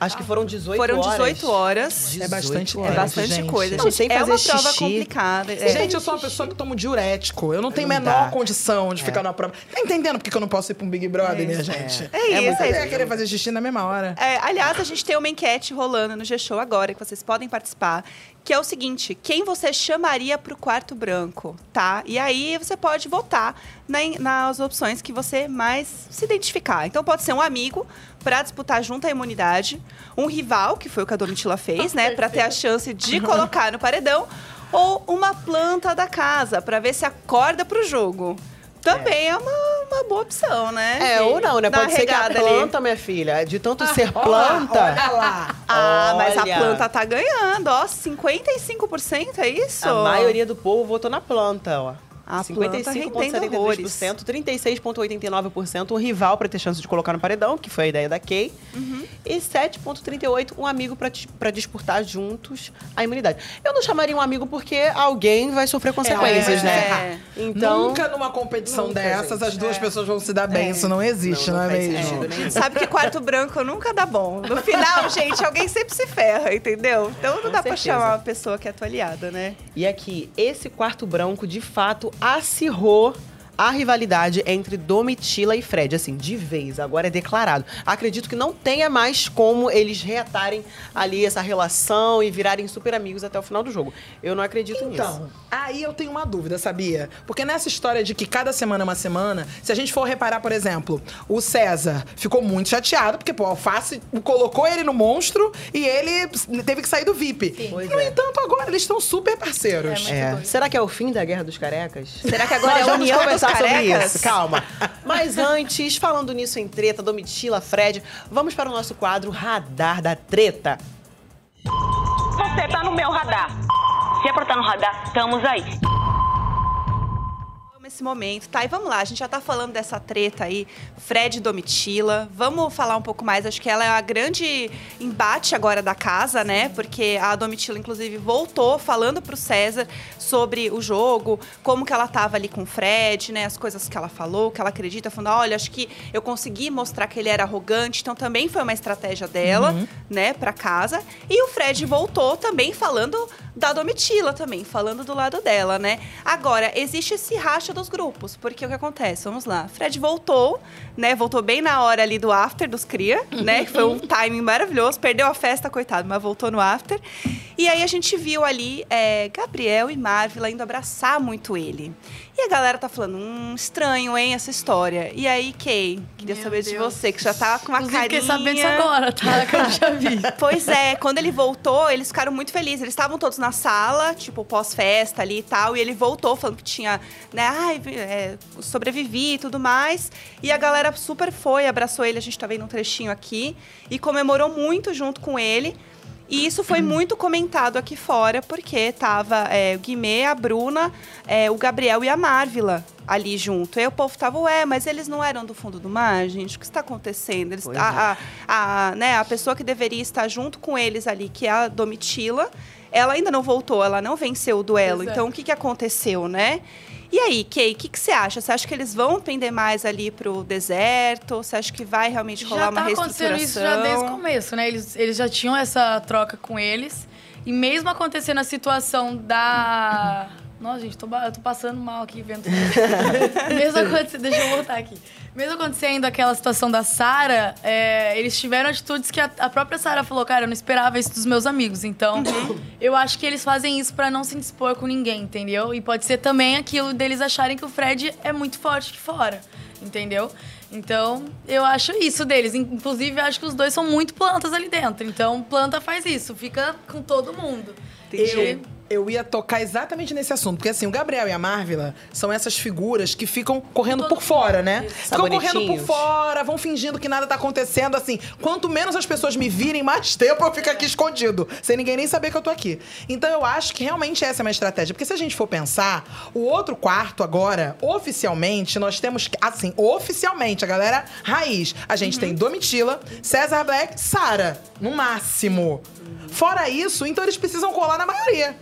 S2: Acho que foram 18
S3: Foram
S2: horas.
S3: 18 horas.
S5: É bastante
S3: É
S5: tempo,
S3: bastante
S5: gente.
S3: coisa,
S2: Não,
S3: gente.
S2: sem
S3: é
S2: fazer
S3: uma prova
S2: xixi.
S3: complicada. é.
S5: Gente, eu sou uma pessoa que tomo diurético. Eu não tenho
S2: Não
S5: menor
S2: dá.
S5: condição de ficar numa prova. Tá entendendo por que eu não posso ir pra um Big Brother, minha gente?
S3: É isso, é
S5: Eu
S3: isso.
S5: ia querer fazer xixi na mesma hora.
S3: É, aliás, a gente tem uma enquete rolando no G-Show agora, que vocês podem participar, que é o seguinte: quem você chamaria pro quarto branco, tá? E aí você pode votar na- nas opções que você mais se identificar. Então pode ser um amigo para disputar junto à imunidade, um rival, que foi o que a Domitila fez, né? Para ter a chance de colocar no paredão, ou uma planta da casa, para ver se acorda pro jogo. Também é, uma, uma boa opção, né?
S2: É, ou não, né? Pode ser que a
S3: regada ali.
S2: planta, minha filha, de tanto ser
S5: Olha
S2: planta...
S5: lá, Olha lá.
S3: Ah, mas a
S2: Olha.
S3: planta tá ganhando, ó. 55% é isso?
S2: A maioria do povo votou na planta, ó.
S3: A planta rendendo horrores.
S2: 55,73%, 36,89% um rival para ter chance de colocar no paredão, que foi a ideia da Kay.
S3: Uhum.
S2: E 7,38% um amigo para disputar juntos a imunidade. Eu não chamaria um amigo porque alguém vai sofrer consequências,
S5: É.
S2: né? Então,
S5: Nunca numa competição
S2: Nunca,
S5: dessas
S2: gente.
S5: as duas pessoas vão se dar bem. Isso não existe, não,
S2: não
S5: é
S2: faz
S5: mesmo?
S2: sentido nenhum.
S3: Sabe que quarto branco nunca dá bom. No final, (laughs) gente, alguém sempre se ferra, entendeu? Então não
S2: Com
S3: dá pra
S2: certeza.
S3: chamar uma pessoa que é tua aliada, né?
S2: E aqui, esse quarto branco, de fato, acirrou a rivalidade entre Domitila e Fred. Assim, de vez, agora é declarado. Acredito que não tenha mais como eles reatarem ali essa relação e virarem super amigos até o final do jogo. Eu não acredito nisso.
S5: Então, aí eu tenho uma dúvida, sabia? Porque nessa história de que cada semana é uma semana, se a gente for reparar, por exemplo, o César ficou muito chateado, porque, pô, o Alface colocou ele no monstro e ele teve que sair do VIP.
S2: Pois
S5: no
S2: é.
S5: entanto, agora eles estão super parceiros.
S4: É,
S2: É. Será que é o fim da Guerra dos Carecas?
S3: Será que agora
S2: Nós
S3: é a união
S2: conversar sobre isso. Calma. (laughs) Mas antes, falando nisso em treta, Domitila, Fred, vamos para o nosso quadro Radar da Treta.
S9: Você tá no meu radar. Se é pra estar no radar, estamos aí.
S3: Esse momento, tá? E vamos lá, a gente já tá falando dessa treta aí, Fred Domitila. Vamos falar um pouco mais, acho que ela é a grande embate agora da casa, né? Porque a Domitila, inclusive, voltou falando pro César sobre o jogo, como que ela tava ali com o Fred, né? As coisas que ela falou, que ela acredita, falando, olha, acho que eu consegui mostrar que ele era arrogante, então também foi uma estratégia dela, né, pra casa. E o Fred voltou também falando da Domitila também, falando do lado dela, né? Agora, existe esse racha dos grupos, porque o que acontece? Vamos lá. Fred voltou, né? Voltou bem na hora ali do after dos cria, né? Que foi um timing maravilhoso. Perdeu a festa, coitado, mas voltou no after. E aí a gente viu ali é, Gabriel e Marvila indo abraçar muito ele. E a galera tá falando, hum, estranho, hein, essa história. E aí, Kay, queria
S4: Meu
S3: saber de
S4: Deus.
S3: você, que já tá com uma
S4: Inclusive,
S3: carinha...
S4: fiquei sabendo disso agora, tá? (laughs) Que eu já vi. (laughs)
S3: Pois é, quando ele voltou, eles ficaram muito felizes. Eles estavam todos na sala, tipo, pós-festa ali e tal. E ele voltou falando que tinha, né, ai, é, sobrevivi e tudo mais. E a galera super foi, abraçou ele, a gente tá vendo um trechinho aqui. E comemorou muito junto com ele. E isso foi muito comentado aqui fora, porque tava é, o Guimê, a Bruna, é, o Gabriel e a Marvila ali junto. Aí o povo tava, ué, mas eles não eram do fundo do mar, gente? O que está acontecendo? Eles, a, a, a, né, a pessoa que deveria estar junto com eles ali, que é a Domitila, ela ainda não voltou, ela não venceu o duelo.
S4: É.
S3: Então, o que, que aconteceu, né? E aí, Kay, o que, que você acha? Você acha que eles vão pender mais ali pro deserto? Você acha que vai realmente rolar
S4: já
S3: uma
S4: tá acontecendo
S3: reestruturação?
S4: isso já desde o começo, né? Eles, eles já tinham essa troca com eles. E mesmo acontecendo a situação da. Nossa, gente, tô, eu tô passando mal aqui vendo. tudo. mesmo acontecendo. Deixa eu voltar aqui. Mesmo acontecendo aquela situação da Sara, é, eles tiveram atitudes que a, a própria Sara falou, cara, eu não esperava isso dos meus amigos. Então, eu acho que eles fazem isso pra não se dispor com ninguém, entendeu? E pode ser também aquilo deles acharem que o Fred é muito forte aqui fora, entendeu? Então, eu acho isso deles. In- Inclusive, eu acho que os dois são muito plantas ali dentro. Então, planta faz isso, fica com todo mundo.
S5: Eu, eu ia tocar exatamente nesse assunto. Porque assim, o Gabriel e a Marvila são essas figuras que ficam correndo por fora, né? Ficam correndo por fora, vão fingindo que nada tá acontecendo. Assim, quanto menos as pessoas me virem, mais (laughs) tempo eu fico aqui escondido. Sem ninguém nem saber que eu tô aqui. Então eu acho que realmente essa é uma estratégia. Porque se a gente for pensar, o outro quarto agora, oficialmente, nós temos. Assim, oficialmente, a galera raiz. A gente tem Domitila, César Black, Sara, no máximo. Fora isso, então eles precisam colar na maioria.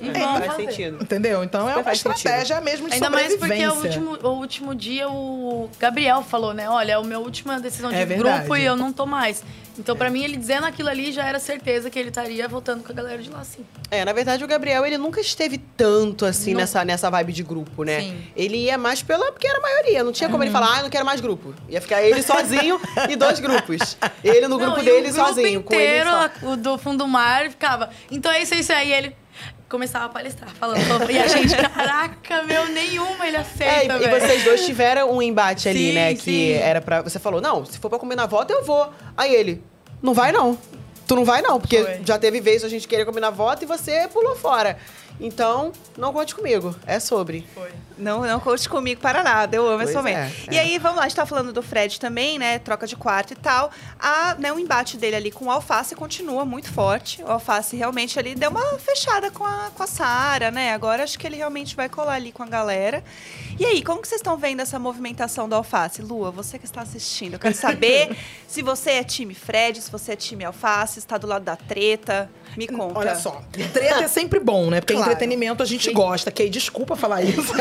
S2: É, faz
S4: fazer.
S2: sentido.
S5: Entendeu? Então é
S2: Super
S5: uma
S2: faz sentido.
S5: estratégia mesmo de
S4: Ainda mais porque o último, o último dia o Gabriel falou, né? Olha, é a minha última decisão de
S5: É
S4: grupo e eu não tô mais. Então, pra mim, ele dizendo aquilo ali já era certeza que ele estaria voltando com a galera de lá, sim.
S2: É, na verdade, o Gabriel, ele nunca esteve tanto assim
S4: Não.
S2: nessa, nessa vibe de grupo, né?
S4: Sim.
S2: Ele ia mais pela. porque era a maioria. Não tinha como ele falar, ah, eu não quero mais grupo. Ia ficar ele sozinho e dois grupos. Ele no grupo
S4: Não, e
S2: dele
S4: o grupo
S2: sozinho, com ele
S4: inteiro,
S2: só.
S4: o do fundo do mar, ficava. Então é isso, é isso aí. Ele começava a palestrar, falando. falando, E a gente, (laughs) caraca, meu, nenhuma ele
S2: É,
S4: aceita,
S2: e, e
S4: velho.
S2: vocês dois tiveram um embate ali,
S4: Sim,
S2: né? Que
S4: sim.
S2: era pra. Você falou, não, se for pra combinar voto, eu vou. Aí ele, não vai não. Tu não vai não, porque
S4: Foi.
S2: já teve vez a gente querer combinar voto e você pulou fora. Então, não conte comigo. É sobre.
S3: Não, não conte comigo para nada. Eu amo
S2: Pois
S3: esse momento.
S2: é,
S3: E
S2: é.
S3: aí, vamos lá, a gente tá falando do Fred também, né? Troca de quarto e tal. A, né, o embate dele ali com o Alface continua muito forte. O Alface realmente ali deu uma fechada com a, com a Sara, né? Agora acho que ele realmente vai colar ali com a galera. E aí, como que vocês estão vendo essa movimentação do Alface? Lua, você que está assistindo, eu quero saber (laughs) se você é time Fred, se você é time Alface, se está do lado da treta. Me conta.
S5: Olha só, treta é sempre bom, né? Porque
S2: Claro.
S5: Entretenimento a gente gosta. Kay, desculpa falar isso. (laughs)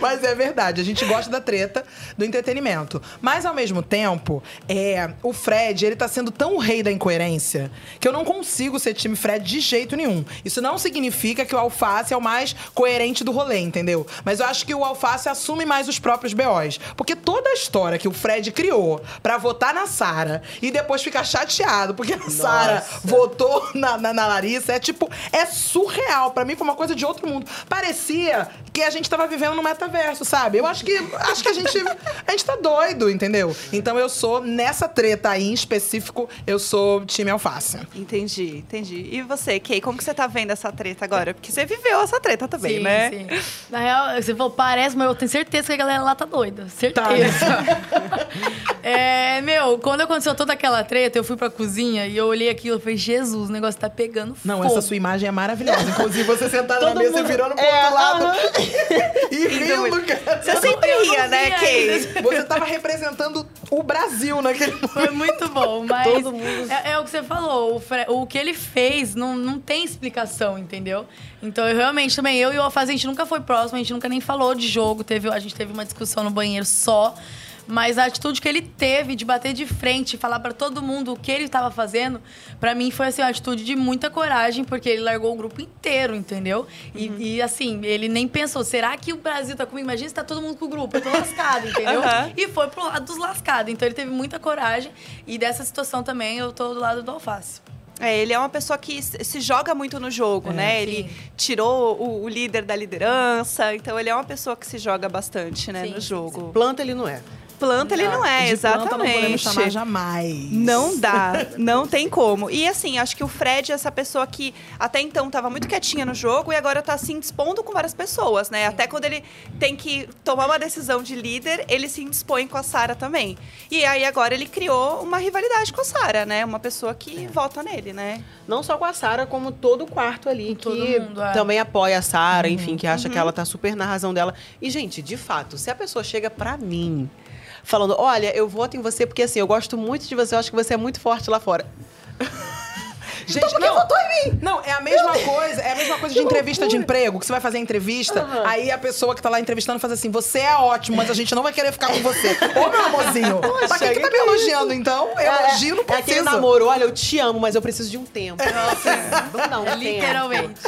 S5: Mas é verdade, a gente gosta da treta, do entretenimento. Mas ao mesmo tempo, é, o Fred, ele tá sendo tão o rei da incoerência que eu não consigo ser time Fred de jeito nenhum. Isso não significa que o Alface é o mais coerente do rolê, entendeu? Mas eu acho que o Alface assume mais os próprios BOs. Porque toda a história que o Fred criou pra votar na Sara e depois ficar chateado porque a Sara votou na, na, na Larissa é tipo, é surreal. Pra mim foi uma coisa de outro mundo. Parecia que a gente tava vivendo numa metaverso, sabe? Eu acho que acho que a gente a gente tá doido, entendeu? Então eu sou nessa treta aí em específico, eu sou time alface.
S3: Entendi, entendi. E você, Kay, como que você tá vendo essa treta agora? Porque você viveu essa treta também,
S4: sim,
S3: né?
S4: sim. Na real, você falou, parece, mas eu tenho certeza que a galera lá tá doida. Certeza. (laughs) é, meu, quando aconteceu toda aquela treta, eu fui pra cozinha e eu olhei aquilo e falei, Jesus, o negócio tá pegando
S5: Não,
S4: fogo.
S5: essa sua imagem é maravilhosa. Inclusive, você sentada na mesa
S2: mundo-
S5: e virando pro
S2: É,
S5: outro lado
S2: aham. (laughs)
S5: e rindo, cara.
S3: Você sempre ria, né,
S4: ainda.
S5: Você tava representando o Brasil naquele momento.
S4: Foi muito bom, (laughs) mas
S2: Todo mundo-
S4: é, é o que você falou. O, Fre- o que ele fez não, não tem explicação, entendeu? Então, eu realmente também, eu e o Alfaze, a gente nunca foi próximo, a gente nunca nem falou de jogo. Teve, a gente teve uma discussão no banheiro só. Mas a atitude que ele teve de bater de frente, falar pra todo mundo o que ele tava fazendo, pra mim foi assim, uma atitude de muita coragem, porque ele largou o grupo inteiro, entendeu? E, e, assim, ele nem pensou, será que o Brasil tá comigo? Imagina se tá todo mundo com o grupo, eu tô lascado, (laughs) entendeu?
S3: Aham.
S4: E foi pro lado dos lascados. Então ele teve muita coragem. E dessa situação também eu tô do lado do alface.
S3: É, ele é uma pessoa que se joga muito no jogo, né? Ele
S4: sim.
S3: tirou o, o líder da liderança, então ele é uma pessoa que se joga bastante, né,
S4: Sim,
S3: no
S4: sim,
S3: jogo.
S2: Planta ele não é.
S3: Planta ele não é,
S5: De planta não podemos
S3: exatamente.
S5: chamar jamais.
S3: Não dá, não tem como. E assim, acho que o Fred é essa pessoa que até então tava muito quietinha no jogo e agora tá se indispondo com várias pessoas, né? Até quando ele tem que tomar uma decisão de líder, ele se indispõe com a Sara também. E aí agora ele criou uma rivalidade com a Sara, né? Uma pessoa que vota nele, né?
S2: Não só com a Sara, como todo o quarto ali que
S4: mundo, é.
S2: também apoia a Sara, enfim, que acha que ela tá super na razão dela. E, gente, de fato, se a pessoa chega pra mim falando, olha, eu voto em você porque assim, eu gosto muito de você, eu acho que você é muito forte lá fora. (laughs)
S5: Gente,
S2: Então por que
S5: não,
S2: votou em mim?
S5: Não, é a mesma coisa, é a mesma coisa de entrevista de emprego, que você vai fazer a entrevista, aí a pessoa que tá lá entrevistando faz assim: você é ótimo, mas a gente não vai querer ficar com você. Ô, meu amorzinho, pra que, que tá me elogiando, então? Elogio não
S2: é aquele namoro, olha, eu te amo, mas eu preciso de um tempo. Nossa, dar um tempo.
S4: Literalmente.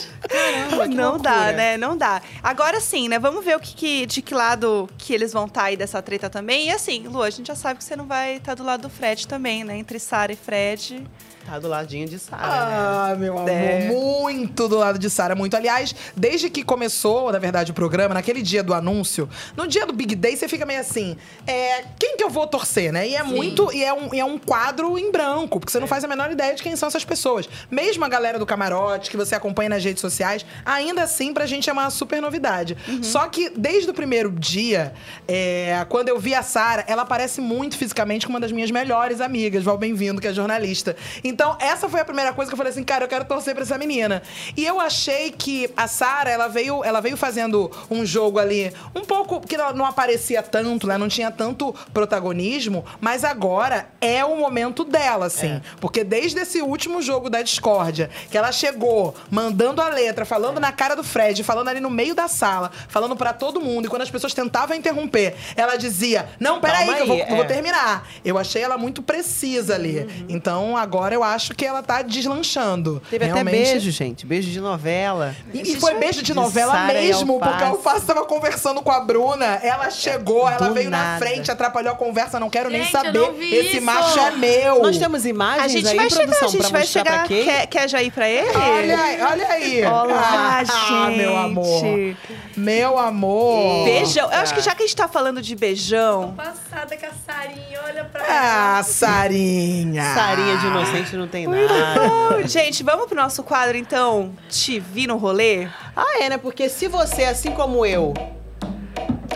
S2: Caramba, que
S3: não
S2: loucura.
S3: dá, né? Não dá. Agora sim, né? Vamos ver o que, que- de que lado que eles vão estar aí dessa treta também. E assim, Lu, a gente já sabe que você não vai estar do lado do Fred também, né? Entre Sara e Fred.
S2: Tá do ladinho de Sara, né?
S5: Ah, meu amor,
S3: É.
S5: muito do lado de Sara, muito. Aliás, desde que começou, na verdade, o programa, naquele dia do anúncio, no dia do Big Day, você fica meio assim, é, quem que eu vou torcer, né? E é muito, e é, um, e é um quadro em branco, porque você não faz a menor ideia de quem são essas pessoas. Mesmo a galera do camarote, que você acompanha nas redes sociais, ainda assim, pra gente é uma super novidade. Só que, desde o primeiro dia, é, quando eu vi a Sara, ela parece muito fisicamente com uma das minhas melhores amigas, Val Bem-vindo, que é jornalista. Então, essa foi a primeira coisa que eu falei assim, cara, eu quero torcer pra essa menina. E eu achei que a Sara, ela veio, ela veio fazendo um jogo ali um pouco que não, não aparecia tanto, né? Não tinha tanto protagonismo, mas agora é o momento dela, assim. Porque desde esse último jogo da discórdia, que ela chegou mandando a letra, falando na cara do Fred, falando ali no meio da sala, falando pra todo mundo, e quando as pessoas tentavam interromper, ela dizia: "Não, peraí, que eu vou,
S2: aí,
S5: eu vou
S2: é.
S5: terminar". Eu achei ela muito precisa ali. Então agora eu acho que ela tá deslanchando.
S2: Teve
S5: Realmente.
S2: até beijo, gente. Beijo de novela.
S5: E, e foi beijo de novela mesmo, porque a
S2: Alface.
S5: Tava conversando com a Bruna. Ela chegou, ela
S2: Do
S5: veio na
S2: nada.
S5: frente, atrapalhou a conversa. Não quero nem
S4: Gente, eu
S5: saber. Esse
S4: isso.
S5: macho é meu.
S2: Nós temos imagens
S3: A gente
S2: aí,
S3: vai chegar, a gente
S2: pra
S3: vai chegar.
S2: pra?
S3: Quer, quer já ir pra ele?
S5: Olha aí, olha aí.
S3: Olá,
S5: ah, meu amor.
S3: gente.
S5: Meu amor.
S3: Beijão. Eu acho que já que a gente tá falando de beijão,
S4: Passada com a Sarinha, olha pra
S5: Ah, Sarinha.
S2: Sarinha de inocente não tem nada.
S3: Oh, gente, vamos pro nosso quadro, então? Te vi no rolê?
S2: Ah, é, né? Porque se você, assim como eu,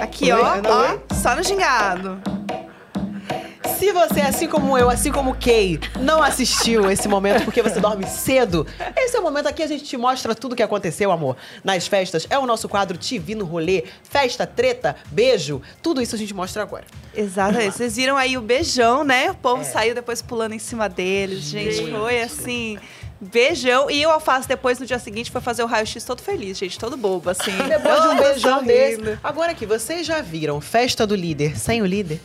S3: Aqui,
S2: Oi,
S3: ó, ó, só no gingado.
S2: Se você, assim como eu, assim como o Kay, não assistiu esse momento porque você dorme cedo, esse é o momento aqui a gente te mostra tudo o que aconteceu, amor, nas festas. É o nosso quadro Te Vi no Rolê, festa, treta, beijo, tudo isso a gente mostra agora.
S3: Exatamente. Vocês viram aí o beijão, né? O povo saiu depois pulando em cima deles. Gente, foi assim. Beijão. E o Alface depois, no dia seguinte, foi fazer o raio-x todo feliz, gente. Todo bobo, assim.
S2: Depois de um beijão
S3: sorrindo.
S2: desse. Agora aqui, vocês já viram festa do líder sem o líder?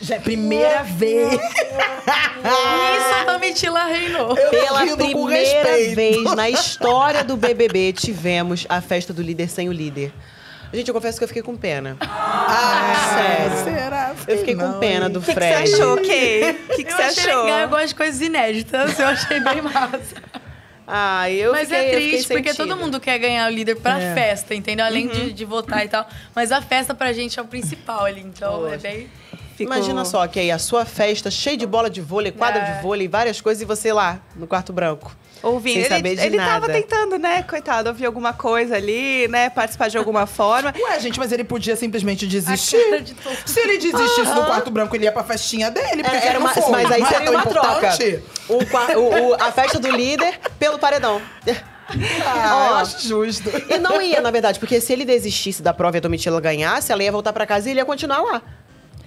S5: Já é primeira vez.
S4: Isso, Domitila reinou.
S5: Eu
S2: Pela primeira vez na história do BBB, tivemos a festa do líder sem o líder. Gente, eu confesso que eu fiquei com pena.
S5: Ah,
S2: sério.
S5: Será?
S2: Eu fiquei
S5: Não,
S2: com pena
S5: hein?
S2: do
S3: O que, que você
S2: Fred.
S3: achou, Kay? O que, que você
S4: achei
S3: achou?
S4: legal, eu gosto de coisas inéditas, eu achei bem massa.
S2: Ah, eu
S4: Mas
S2: fiquei,
S4: é
S2: eu fiquei
S4: triste, porque
S2: sentida.
S4: todo mundo quer ganhar o líder pra
S5: É.
S4: festa, entendeu? Além de, de votar e tal. Mas a festa pra gente é o principal ali. Então é bem.
S3: Ficou-
S2: Imagina só, que aí a sua festa cheia de bola de vôlei, quadra
S4: É.
S2: de vôlei, várias coisas, e você lá, no quarto branco.
S3: Ouvindo.
S2: Sem
S3: ele
S2: saber de
S3: ele
S2: nada.
S3: tava tentando, né, coitado, ouvir alguma coisa ali, né, participar de alguma forma.
S5: Ué, gente, mas ele podia simplesmente desistir.
S4: de
S5: Se ele desistisse no quarto branco, ele ia pra festinha dele, porque ele
S2: era
S5: não
S2: uma, mas aí
S5: era
S2: seria uma troca. O, o- o- a festa do líder pelo paredão.
S5: Ah, eu
S2: Ó.
S5: acho justo.
S2: E não ia, na verdade, porque se ele desistisse da prova e a Domitila ganhasse, ela ia voltar pra casa e ele ia continuar lá.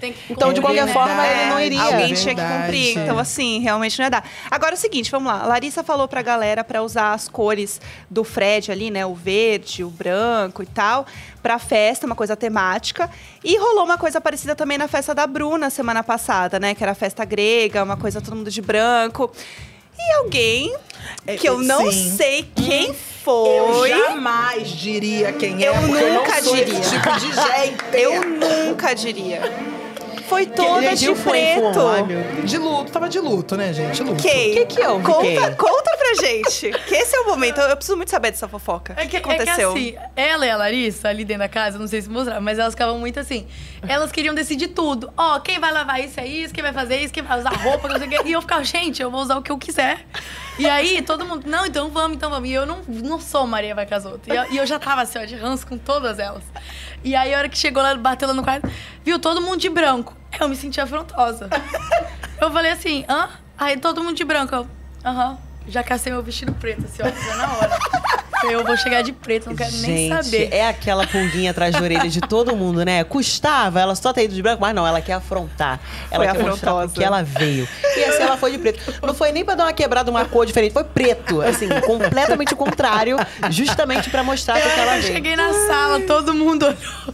S4: Tem que
S2: Então, de qualquer
S4: né?
S2: forma, ele não iria.
S3: Alguém tinha que cumprir. Então, assim, realmente não ia dar. Agora é o seguinte, vamos lá. A Larissa falou pra galera pra usar as cores do Fred ali, né? O verde, o branco e tal, pra festa, uma coisa temática. E rolou uma coisa parecida também na festa da Bruna semana passada, né? Que era a festa grega, uma coisa todo mundo de branco. E alguém que eu não
S5: Sim.
S3: sei quem
S5: Eu
S3: foi.
S5: jamais diria quem é,
S3: Eu
S5: eu
S3: nunca
S5: não sou
S3: diria.
S5: esse tipo de gente.
S3: Eu nunca diria. Foi toda
S2: Ele
S3: de preto.
S2: ai.
S5: De luto, tava de luto, né, gente? Luto.
S3: Kay,
S2: Que que houve,
S3: conta,
S2: Kay?
S3: conta pra gente. Que esse é o momento. Eu preciso muito saber dessa fofoca.
S4: É
S3: o que aconteceu?
S4: É que assim, ela e a Larissa, ali dentro da casa, não sei se mostrar, mas elas ficavam muito assim. Elas queriam decidir tudo. Ó, quem vai lavar isso é isso, quem vai fazer isso, quem vai usar roupa, não sei o quê. E eu ficava, gente, eu vou usar o que eu quiser. E aí, todo mundo, não, então vamos, então vamos. E eu não, não sou Maria vai com as outras. E eu, e eu já tava assim, ó, de ranço com todas elas. E aí, a hora que chegou lá, bateu lá no quarto, viu todo mundo de branco. Eu me senti afrontosa. Eu falei assim, hã? Aí todo mundo de branco. Eu, aham. Já cacei meu vestido preto, assim, ó, já na hora. Eu vou chegar de preto, não quero nem
S2: Gente,
S4: saber.
S2: é aquela pulguinha atrás da orelha de todo mundo, né? Custava ela só ter ido de branco, mas não, ela quer afrontar. Ela
S3: Foi
S2: quer mostrar
S3: afrontosa.
S2: que ela veio. E assim ela foi de preto. Não foi nem pra dar uma quebrada, uma cor diferente, foi preto. Assim, completamente o contrário, justamente pra mostrar que ela
S4: Eu
S2: veio.
S4: cheguei na sala, todo mundo olhou.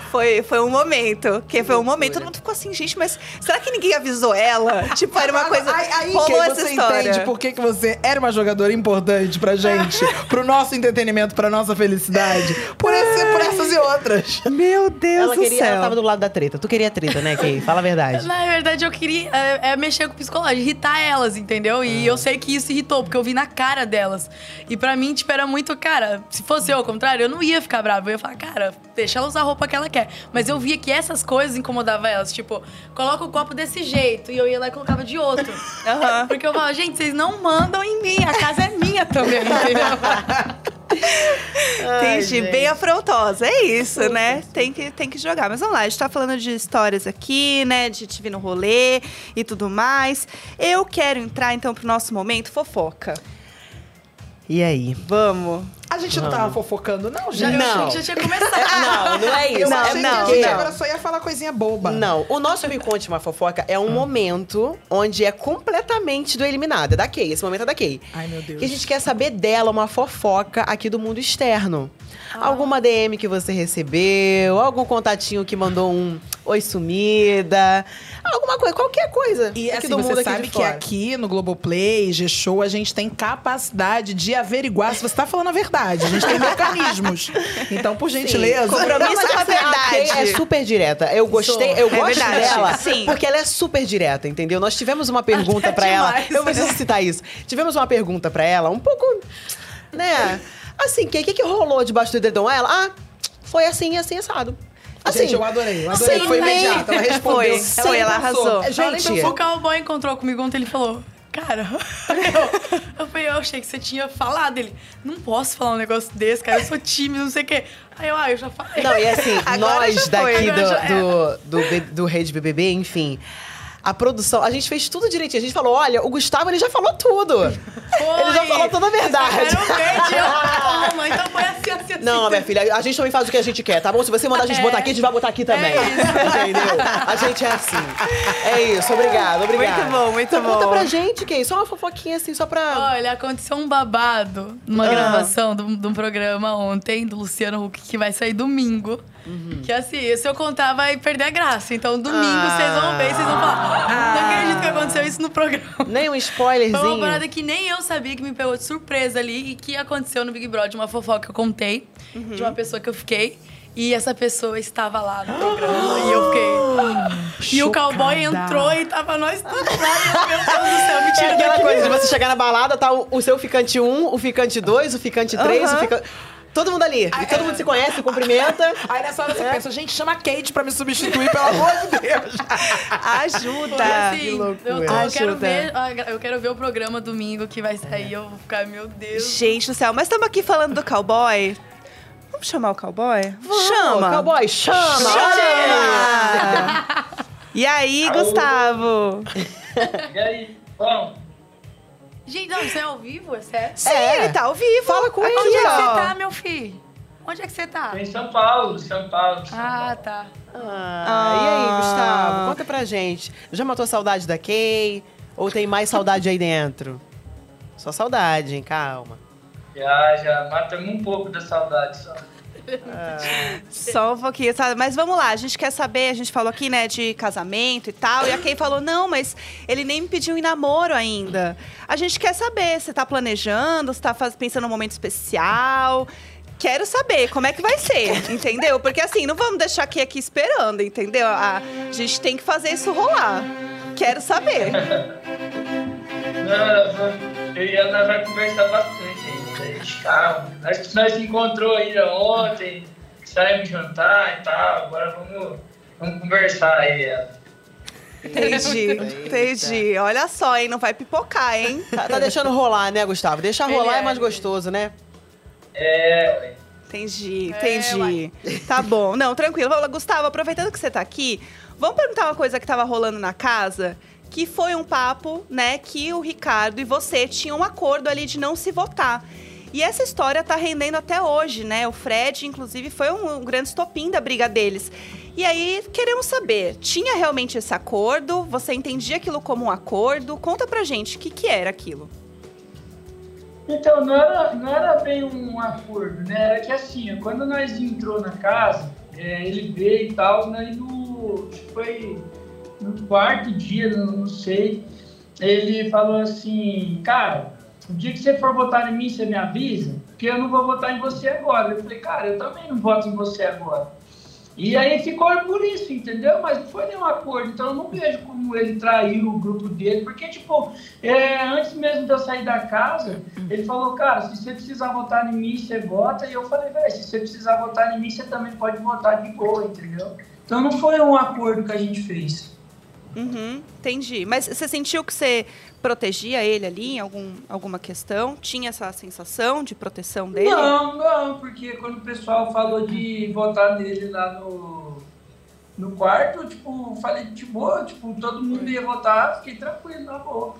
S3: Foi, foi um momento. Que foi um momento. Todo mundo ficou assim, gente, mas será que ninguém avisou ela? (laughs) tipo, era uma coisa.
S5: Aí, aí
S3: rolou
S5: que
S3: essa
S5: você
S3: história.
S5: entende por que, que você era uma jogadora importante pra gente, (laughs) pro nosso entretenimento, pra nossa felicidade. Por, esse, por essas e outras.
S3: Meu Deus
S2: Ela
S3: do
S2: queria,
S3: céu.
S2: ela tava do lado da treta. Tu queria treta, né, Kay? Fala a verdade.
S4: Na verdade, eu queria é, é, mexer com o psicológico, irritar elas, entendeu? E eu sei que isso irritou, porque eu vi na cara delas. E pra mim, tipo, era muito, cara, se fosse eu ao contrário, eu não ia ficar brava. Eu ia falar, cara, deixa ela usar a roupa que ela quer. Mas eu via que essas coisas incomodavam elas. Tipo, coloca o copo desse jeito. E eu ia lá e colocava de outro.
S3: Aham. (laughs)
S4: Porque eu falava, gente, vocês não mandam em mim, a casa é minha também, entendeu? (laughs)
S3: Entendi, bem afrontosa. É isso, né? Tem que, tem que jogar. Mas vamos lá, a gente tá falando de histórias aqui, né? De te vir no rolê e tudo mais. Eu quero entrar, então, pro nosso momento fofoca.
S2: E aí?
S3: Vamos.
S5: A gente não tava fofocando, não,
S4: Já,
S5: gente.
S4: eu achei
S2: Não.
S4: que já tinha começado.
S2: Não, não é isso.
S5: Eu
S3: Não,
S5: achei
S3: não,
S5: que a gente
S3: não.
S5: agora só ia falar coisinha boba.
S2: Não, o nosso Me Conte Uma Fofoca é um momento onde é completamente do eliminado. É da Kay, esse momento é da Kay.
S5: Ai, meu Deus.
S2: Que a gente quer saber dela uma fofoca aqui do mundo externo. Alguma DM que você recebeu, algum contatinho que mandou um oi sumida, alguma coisa, qualquer coisa.
S5: E
S2: aqui
S5: assim,
S2: do mundo
S5: você
S2: aqui
S5: sabe que aqui no Globoplay, G-Show, a gente tem capacidade de averiguar se você tá falando a verdade. A gente tem mecanismos. (laughs) Então, por gentileza.
S3: Compromisso
S2: Não, mas
S3: com a
S2: assim, a
S3: verdade.
S2: é super direta. Eu gostei, eu
S3: É
S2: gosto
S3: verdade,
S2: dela
S3: sim.
S2: porque ela é super direta, entendeu? Nós tivemos uma pergunta
S4: Até
S2: pra ela. Eu preciso citar isso. Tivemos uma pergunta pra ela, um pouco, né? Assim, o que, que rolou debaixo do dedão? Ela, ah, foi assim, assim, assado. Assim,
S5: gente, eu adorei. Eu adorei.
S2: sem
S5: Foi imediato. Ela (laughs) respondeu.
S3: Foi, foi, ela arrasou.
S5: É,
S2: Gente,
S5: Gente,
S4: O cowboy encontrou comigo ontem, ele falou... Cara, (laughs) eu, eu falei, eu achei que você tinha falado. Ele, não posso falar um negócio desse, cara, eu sou tímido, não sei o quê. Aí eu, ah, eu já falei.
S2: Não, e assim, (laughs) nós daqui do,
S4: já é.
S2: do, do, do Rede BBB, enfim. A produção, a gente fez tudo direitinho. A gente falou: olha, o Gustavo ele já falou tudo. Ele já falou toda a verdade.
S4: Um toma, então foi assim, assim, assim.
S2: Não, minha filha, a gente também faz o que a gente quer, tá bom? Se você mandar a gente
S4: É.
S2: botar aqui, a gente vai botar aqui também.
S4: É isso.
S2: Entendeu? A gente é assim. É isso, obrigado, obrigado.
S3: Muito bom, muito
S2: então, Conta
S3: bom.
S2: pra gente, que Só uma fofoquinha assim, só pra.
S4: Olha, aconteceu um babado numa
S2: Ah.
S4: gravação de um, de um programa ontem do Luciano Huck que vai sair domingo.
S2: Uhum.
S4: Que assim, se eu contar vai perder a graça. Então domingo
S2: Ah.
S4: vocês vão ver, vocês vão falar. Não acredito que aconteceu isso no programa.
S2: Nem um
S4: Foi
S2: spoilerzinho.
S4: uma parada que nem eu sabia que me pegou de surpresa ali e que aconteceu no Big Brother, uma fofoca que eu contei de uma pessoa que eu fiquei. E essa pessoa estava lá no programa e eu fiquei. E o cowboy entrou e tava nós todos lá. E eu, meu Deus do céu, me
S2: É
S4: tira
S2: aquela
S4: daqui.
S2: coisa de você chegar na balada, tá o, o seu ficante 1, o ficante 2, o ficante 3, o
S3: Aham.
S2: ficante... Todo mundo ali. E todo mundo se conhece, cumprimenta.
S5: Aí nessa hora você
S2: É.
S5: pensa, gente, chama a Kate pra me substituir, pelo amor de Deus.
S3: Ajuda.
S4: Assim, eu,
S2: loucura.
S4: tô- eu quero ver, ah, eu quero ver o programa domingo que vai sair. Eu vou ficar, meu Deus.
S3: Gente do céu, mas estamos aqui falando do cowboy. Vamos chamar o cowboy?
S2: Vamos,
S3: Chama!
S2: Cowboy, chama! Aí.
S3: Chama! E aí, Gustavo?
S9: E aí, bom,
S4: Gente, não, você é ao vivo? É sério?
S3: Sim,
S2: É.
S3: ele tá ao vivo.
S2: Fala com
S3: Aqui,
S2: ele,
S4: Onde é que
S3: ó.
S4: você tá, meu filho? Onde é que você tá?
S9: em São Paulo, São Paulo. São
S4: Ah,
S9: Paulo.
S4: tá.
S2: Ah, e aí, Gustavo? Conta pra gente. Já matou saudade da Kay? Ou tem mais saudade aí dentro? Só saudade, hein? Calma.
S9: Já, já matamos um pouco da saudade só. (laughs)
S3: Só um pouquinho, sabe? Mas vamos lá, a gente quer saber, a gente falou aqui, né, de casamento e tal, e a Kay falou, não, mas ele nem me pediu em namoro ainda. A gente quer saber, você tá planejando, você tá pensando num momento especial? Quero saber como é que vai ser, entendeu? Porque assim, não vamos deixar aqui aqui esperando, entendeu? A gente tem que fazer isso rolar. Quero saber. (laughs)
S9: Não, eu vamos conversar bastante ainda. Gente, calma. Nós, nós se encontrou ainda ontem, saímos jantar e tal. Agora vamos, vamos conversar aí. ela.
S3: Entendi, (laughs) entendi. Olha só, hein? Não vai pipocar, hein?
S2: Tá, tá deixando rolar, né, Gustavo? Deixar rolar é
S4: é,
S2: mais
S4: é.
S2: gostoso, né?
S9: É,
S3: Entendi,
S4: É,
S3: entendi. tá bom. Não, tranquilo. Vamos lá, Gustavo, aproveitando que você tá aqui, vamos perguntar uma coisa que tava rolando na casa, que foi um papo, né, que o Ricardo e você tinham um acordo ali de não se votar. E essa história tá rendendo até hoje, né? O Fred, inclusive, foi um, um grande estopim da briga deles. E aí, queremos saber, tinha realmente esse acordo? Você entendia aquilo como um acordo? Conta pra gente, o que, que era aquilo?
S9: Então, não era, não era bem um acordo, né? Era que assim, quando nós entrou na casa, é, ele veio e tal, né? E no, foi no quarto dia, não sei, ele falou assim, cara, o dia que você for votar em mim, você me avisa, porque eu não vou votar em você agora. Eu falei, cara, eu também não voto em você agora. E aí ficou por isso, entendeu? Mas não foi nenhum acordo. Então eu não vejo como ele traiu o grupo dele, porque, tipo, é, antes mesmo de eu sair da casa, ele falou, cara, se você precisar votar em mim, você vota. E eu falei, velho, se você precisar votar em mim, você também pode votar de boa, entendeu? Então não foi um acordo que a gente fez.
S3: Uhum, entendi. Mas você sentiu que você protegia ele ali em algum, alguma questão? Tinha essa sensação de proteção dele?
S9: Não, não, porque quando o pessoal falou de votar nele lá no, no quarto, tipo, falei de boa, tipo, todo mundo ia votar, fiquei tranquilo, na boa.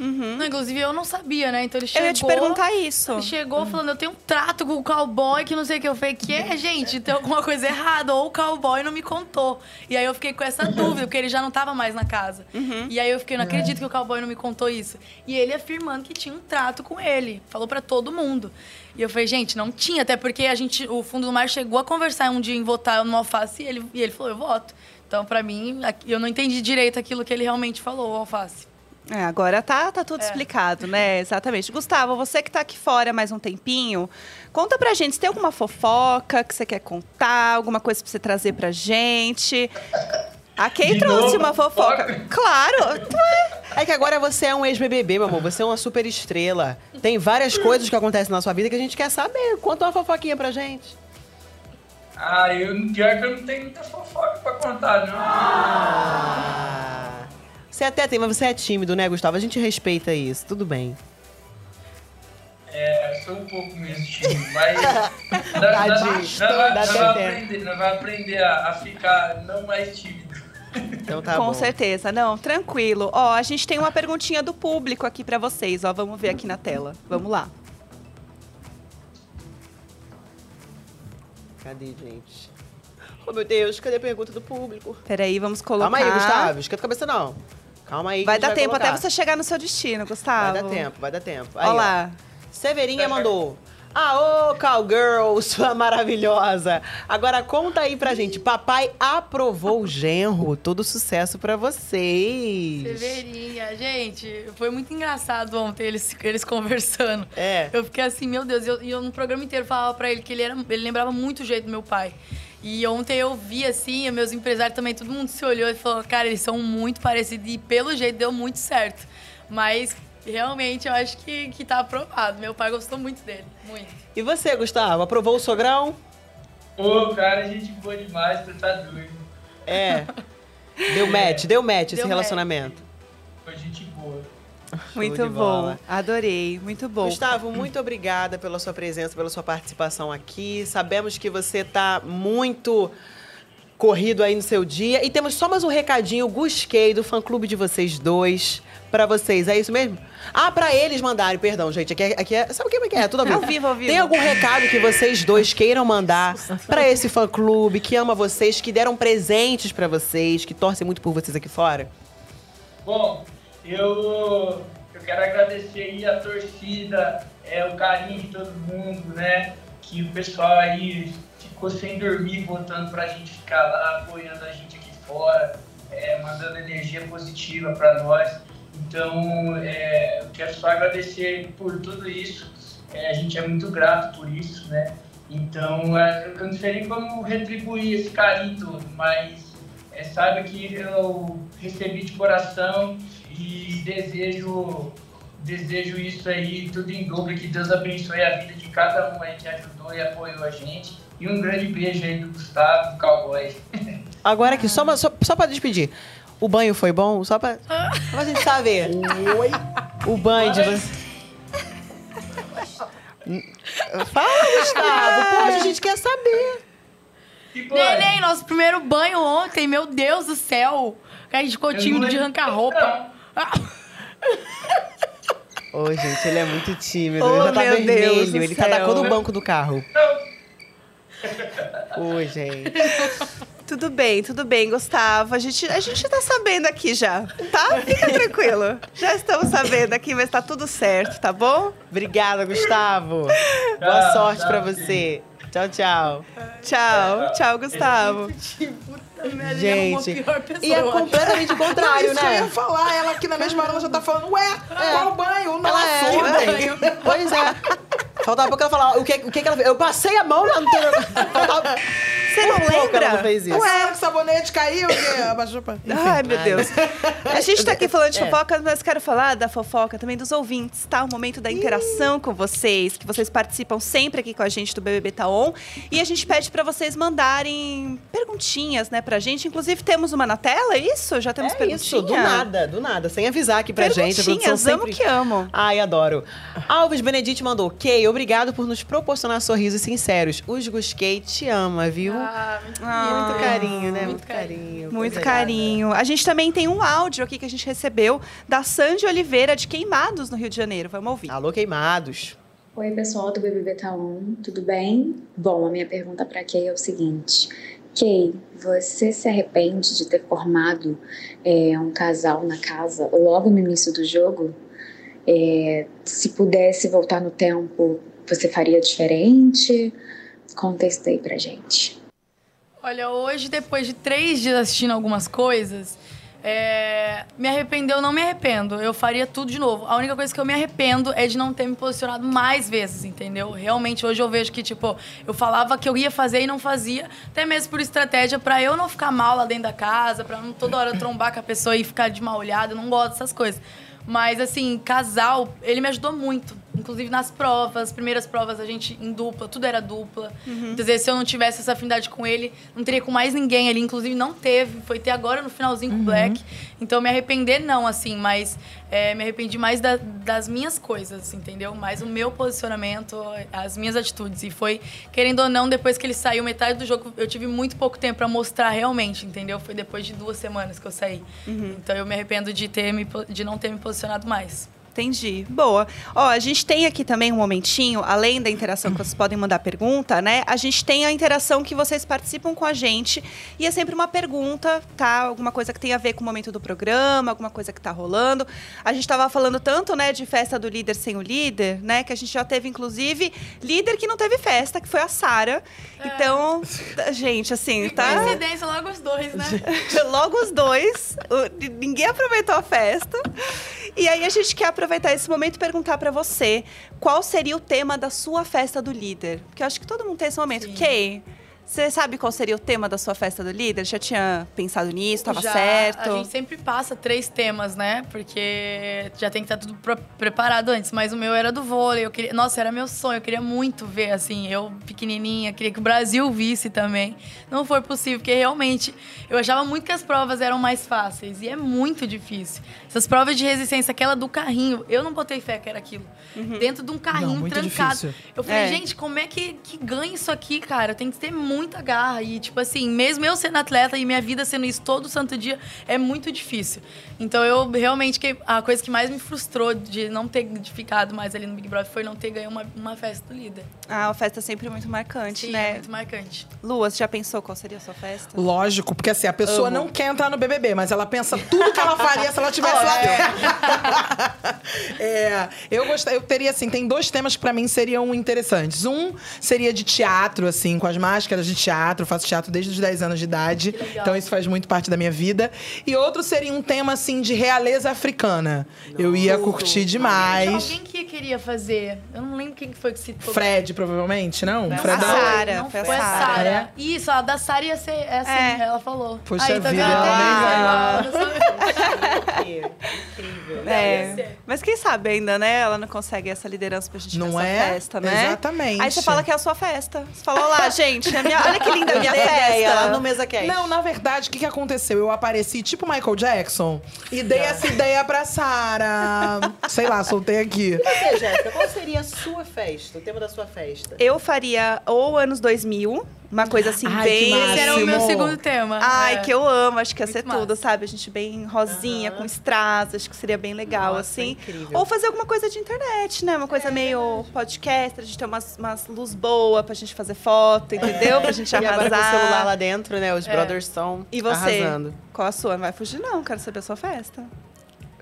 S3: Uhum.
S4: Não, inclusive eu não sabia, né? Então ele
S3: Eu
S4: chegou.
S3: ia te perguntar isso.
S4: Ele chegou falando, eu tenho um trato com o cowboy que não sei o que. Eu falei, que é, gente? Tem alguma coisa errada. Ou o cowboy não me contou. E aí eu fiquei com essa dúvida, porque ele já não tava mais na casa. E aí eu fiquei, não acredito que o cowboy não me contou isso. E ele afirmando que tinha um trato com ele. Falou pra todo mundo. E eu falei, gente, não tinha, até porque a gente, o Fundo do Mar chegou a conversar um dia em votar no Alface e ele, e ele falou, eu voto. Então, pra mim, eu não entendi direito aquilo que ele realmente falou, o Alface.
S3: É, agora tá, tá tudo
S4: É.
S3: explicado, né? (laughs) Exatamente. Gustavo, você que tá aqui fora mais um tempinho, conta pra gente se tem alguma fofoca que você quer contar, alguma coisa pra você trazer pra gente. A Kay
S9: De
S3: trouxe
S9: novo,
S3: uma fofoca.
S9: fofoca?
S3: Claro! (laughs)
S2: É que agora você é um ex-BBB, meu amor. Você é uma super estrela. Tem várias coisas que acontecem na sua vida que a gente quer saber. Conta uma fofoquinha pra gente.
S9: Ah, eu, pior que eu não tenho muita fofoca pra contar, não.
S2: Ah. Você até tem, mas você é tímido, né, Gustavo? A gente respeita isso. Tudo bem.
S9: É, eu sou um pouco mesmo tímido, mas. (laughs) vamos
S2: tempo.
S9: aprender, a, a ficar não mais tímido.
S2: Então tá
S3: Com
S2: bom.
S3: certeza. Não, tranquilo. Ó, a gente tem uma perguntinha do público aqui pra vocês, ó. Vamos ver aqui na tela. Vamos lá.
S2: Cadê, gente? Oh, meu Deus, cadê a pergunta do público?
S3: Peraí, vamos colocar.
S2: Calma aí, Gustavo. Esquenta a cabeça, não. Calma aí. que
S3: Vai dar tempo
S2: colocar.
S3: até você chegar no seu destino, Gustavo.
S2: Vai dar tempo, vai dar tempo. Aí,
S3: Olha
S2: ó.
S3: lá.
S2: Severinha mandou. Aô, cowgirl, (laughs) sua maravilhosa. Agora conta aí pra gente. Papai aprovou o genro. Todo sucesso pra vocês.
S4: Severinha, gente, foi muito engraçado ontem eles, eles conversando.
S2: É.
S4: Eu fiquei assim, meu Deus, e eu, eu no programa inteiro falava pra ele que ele, era, ele lembrava muito o jeito do meu pai. E ontem eu vi, assim, meus empresários também, todo mundo se olhou e falou, cara, eles são muito parecidos e pelo jeito deu muito certo. Mas realmente eu acho que, que tá aprovado. Meu pai gostou muito dele, muito.
S2: E você, Gustavo, aprovou o sogrão?
S9: Pô, cara, gente boa demais, você tá doido.
S2: É. (laughs) Deu match, deu match esse
S4: Deu
S2: relacionamento.
S9: Foi gente.
S3: Muito bom.
S2: bola.
S3: Adorei, muito bom.
S2: Gustavo, muito obrigada pela sua presença, pela sua participação aqui. Sabemos que você tá muito corrido aí no seu dia. E temos só mais um recadinho, Gusquei, do fã-clube de vocês dois, pra vocês. É isso mesmo? Ah, pra eles mandarem, perdão, gente. Aqui é, aqui é sabe o que é? Tudo ao vivo.
S3: Ao vivo, ao vivo.
S2: Tem algum recado que vocês dois queiram mandar pra esse fã-clube que ama vocês, que deram presentes pra vocês, que torcem muito por vocês aqui fora?
S9: Bom, eu, eu quero agradecer aí a torcida, é, o carinho de todo mundo, né? Que o pessoal aí ficou sem dormir, voltando pra gente ficar lá, apoiando a gente aqui fora, é, mandando energia positiva pra nós. Então, é, eu quero só agradecer por tudo isso. É, a gente é muito grato por isso, né? Então, é, eu não sei nem como retribuir esse carinho todo, mas é, saiba que eu recebi de coração e desejo desejo isso aí tudo em dobro que Deus abençoe a vida de cada um aí que ajudou e apoiou a gente e um grande beijo aí do Gustavo, do Cowboy. (laughs)
S2: Agora aqui, só, uma- só, só pra despedir. O banho foi bom? Só pra, só pra gente saber.
S5: Oi.
S2: O banho de você. (laughs) Fala, Gustavo. Pô, a gente quer saber.
S9: Que.
S4: Neném, nosso primeiro banho ontem, meu Deus do céu. A gente ficou tímido de arrancar roupa.
S2: Ô, gente, ele é muito tímido.
S3: Oh,
S2: ele já tá vermelho.
S3: do
S2: Ele tá
S3: céu.
S2: tacando o banco do carro. Ô, gente.
S3: Tudo bem, tudo bem, Gustavo. A gente, a gente tá sabendo aqui já, tá? Fica tranquilo. Já estamos sabendo aqui, mas tá tudo certo, tá bom?
S2: Obrigada, Gustavo. Boa sorte pra você. Tchau, tchau.
S3: Tchau, tchau, Gustavo.
S2: Gente,
S4: pessoa,
S2: e é completamente (laughs)
S5: Não,
S2: contrário,
S5: que eu ia
S2: né?
S5: falar. Ela aqui na mesma hora ela já tá falando, ué, qual banho? O nosso.
S2: Ela é,
S5: banho. (laughs)
S2: Pois é. Faltava pouco ela falar o que, o que, que ela fez. Eu passei a mão lá no teu. Faltava-
S3: Você não
S2: pouco
S3: lembra?
S2: ela não fez isso.
S5: Ué, que o sabonete caiu, que abaixou pra... (laughs)
S3: Ai, meu Deus. A gente tá aqui (laughs) falando de
S2: É.
S3: fofoca, mas quero falar da fofoca também dos ouvintes, tá? O momento da interação com vocês, que vocês participam sempre aqui com a gente do BBB Tá On. E a gente pede pra vocês mandarem perguntinhas, né, pra gente. Inclusive, temos uma na tela, é isso? Já temos
S2: É
S3: perguntinha?
S2: isso, do nada, do nada. Sem avisar aqui pra gente.
S3: Perguntinhas, amo
S2: sempre...
S3: que amo.
S2: Ai, adoro. Alves Benedite mandou. Kay, obrigado por nos proporcionar sorrisos sinceros. Os Gusquei te ama, viu?
S4: Ah,
S2: muito carinho, né? Muito,
S4: muito
S2: carinho.
S3: Muito
S2: coisa
S3: carinho. A gente também tem um áudio aqui que a gente recebeu da Sandy Oliveira de Queimados, no Rio de Janeiro. Vamos ouvir.
S2: Alô, queimados.
S10: Oi, pessoal do BBB Tá On, tudo bem? Bom, a minha pergunta para Kay é o seguinte: Kay, você se arrepende de ter formado é, um casal na casa logo no início do jogo? É, se pudesse voltar no tempo, você faria diferente? Conta isso daí pra gente.
S4: Olha, hoje, depois de três dias assistindo algumas coisas, é, me arrependeu, não me arrependo. Eu faria tudo de novo. A única coisa que eu me arrependo é de não ter me posicionado mais vezes, entendeu? Realmente, hoje eu vejo que, tipo, eu falava que eu ia fazer e não fazia, até mesmo por estratégia, pra eu não ficar mal lá dentro da casa, pra não toda hora trombar com a pessoa e ficar de mal olhado. Eu não gosto dessas coisas. Mas, assim, casal, ele me ajudou muito. Inclusive nas provas, as primeiras provas a gente em dupla, tudo era dupla. Muitas vezes, se eu não tivesse essa afinidade com ele, não teria com mais ninguém ali. Inclusive, não teve. Foi ter agora no finalzinho com o Black. Então, me arrepender, não, assim, mas é, me arrependi mais da- das minhas coisas, entendeu? Mais o meu posicionamento, as minhas atitudes. E foi, querendo ou não, depois que ele saiu, metade do jogo, eu tive muito pouco tempo pra mostrar realmente, entendeu? Foi depois de duas semanas que eu saí. Então, eu me arrependo de, ter me, de não ter me posicionado mais.
S3: Entendi. Boa. Ó, a gente tem aqui também um momentinho, além da interação que vocês podem mandar pergunta, né? A gente tem a interação que vocês participam com a gente e é sempre uma pergunta, tá? Alguma coisa que tem a ver com o momento do programa, alguma coisa que tá rolando. A gente tava falando tanto, né, de festa do líder sem o líder, né? Que a gente já teve, inclusive, líder que não teve festa, que foi a Sara. Então, gente, assim, tá?
S4: Coincidência, logo os dois, né? (laughs)
S3: Logo os dois. Ninguém aproveitou a festa. E aí a gente quer aproveitar esse momento e perguntar pra você qual seria o tema da sua festa do líder. Porque eu acho que todo mundo tem esse momento.
S4: Sim.
S3: Kay, Você sabe qual seria o tema da sua festa do líder? Já tinha pensado nisso? Tava
S4: Já,
S3: certo?
S4: A gente sempre passa três temas, né? Porque já tem que estar tudo pro- preparado antes. Mas o meu era do vôlei. Eu queria, nossa, era meu sonho. Eu queria muito ver, assim, eu pequenininha. Queria que o Brasil visse também. Não foi possível, porque realmente eu achava muito que as provas eram mais fáceis. E é muito difícil. Essas provas de resistência, aquela do carrinho, eu não botei fé que era aquilo. Dentro de um carrinho
S5: Não, muito
S4: trancado.
S5: difícil.
S4: Eu falei,
S3: É.
S4: gente, como é que, que ganha isso aqui, cara? Tem que ter muita garra. E, tipo assim, mesmo eu sendo atleta e minha vida sendo isso todo santo dia, é muito difícil. Então, eu realmente, a coisa que mais me frustrou de não ter ficado mais ali no Big Brother foi não ter ganho uma, uma festa do líder.
S3: Ah, a festa é sempre muito marcante,
S4: Sim,
S3: né?
S4: é muito marcante.
S3: Lua, você já pensou qual seria a sua festa?
S5: Lógico, porque assim, a pessoa
S3: Amo.
S5: não quer entrar no BBB, mas ela pensa tudo que ela faria se ela tivesse lá (laughs) dentro. (laughs) É, eu gostaria, eu teria assim, tem dois temas que pra mim seriam interessantes. Um seria de teatro, assim, com as máscaras de teatro. Eu faço teatro desde os 10 anos de idade, então isso faz muito parte da minha vida. E outro seria um tema assim de realeza africana. Eu ia curtir demais.
S4: Alguém que queria fazer. Eu não lembro quem que foi que citou.
S5: Fred, provavelmente, não?
S3: a
S5: Fredão?
S3: Sara.
S4: Não
S3: foi
S4: foi
S3: a
S4: a
S3: Sara.
S4: Sara.
S5: É?
S4: Isso, a da Sara ia ser essa,
S3: É.
S4: ela falou.
S5: Poxa
S4: Aí, tá
S5: vida, ela
S4: sou- (laughs)
S3: É. Mas quem sabe ainda, né? Ela não consegue essa liderança pra gente
S5: Não é?
S3: festa, né?
S5: Exatamente.
S3: Aí você fala que é a sua festa. Você fala, olá, (laughs) gente, é minha... olha que linda a minha
S2: Ideia lá
S3: festa.
S2: no Mesa Cast.
S5: Não, na verdade, o que, que aconteceu? Eu apareci tipo Michael Jackson e dei essa ideia pra Sarah. Sei lá, soltei aqui.
S2: E você, Jéssica, qual seria a sua festa? O tema da sua festa?
S3: Eu faria ou anos 2000, uma coisa assim
S5: Ai, que
S3: bem...
S4: Esse era o meu segundo tema.
S3: Ai,
S4: É.
S3: que eu amo, acho que ia
S4: Muito
S3: ser
S4: massa.
S3: tudo, sabe? A gente bem rosinha, com strass, acho que seria bem legal,
S2: Nossa,
S3: assim.
S2: incrível.
S3: Ou fazer alguma coisa de internet, né? Uma
S4: É
S3: coisa meio podcast, a gente ter umas, umas luz boa pra gente fazer foto, entendeu? Pra gente (laughs)
S2: E agora
S3: arrasar.
S2: com o celular lá dentro, né? Os
S4: É.
S2: brothers estão
S3: E você?
S2: arrasando.
S3: Qual a sua? Não vai fugir, não. Quero saber a sua festa.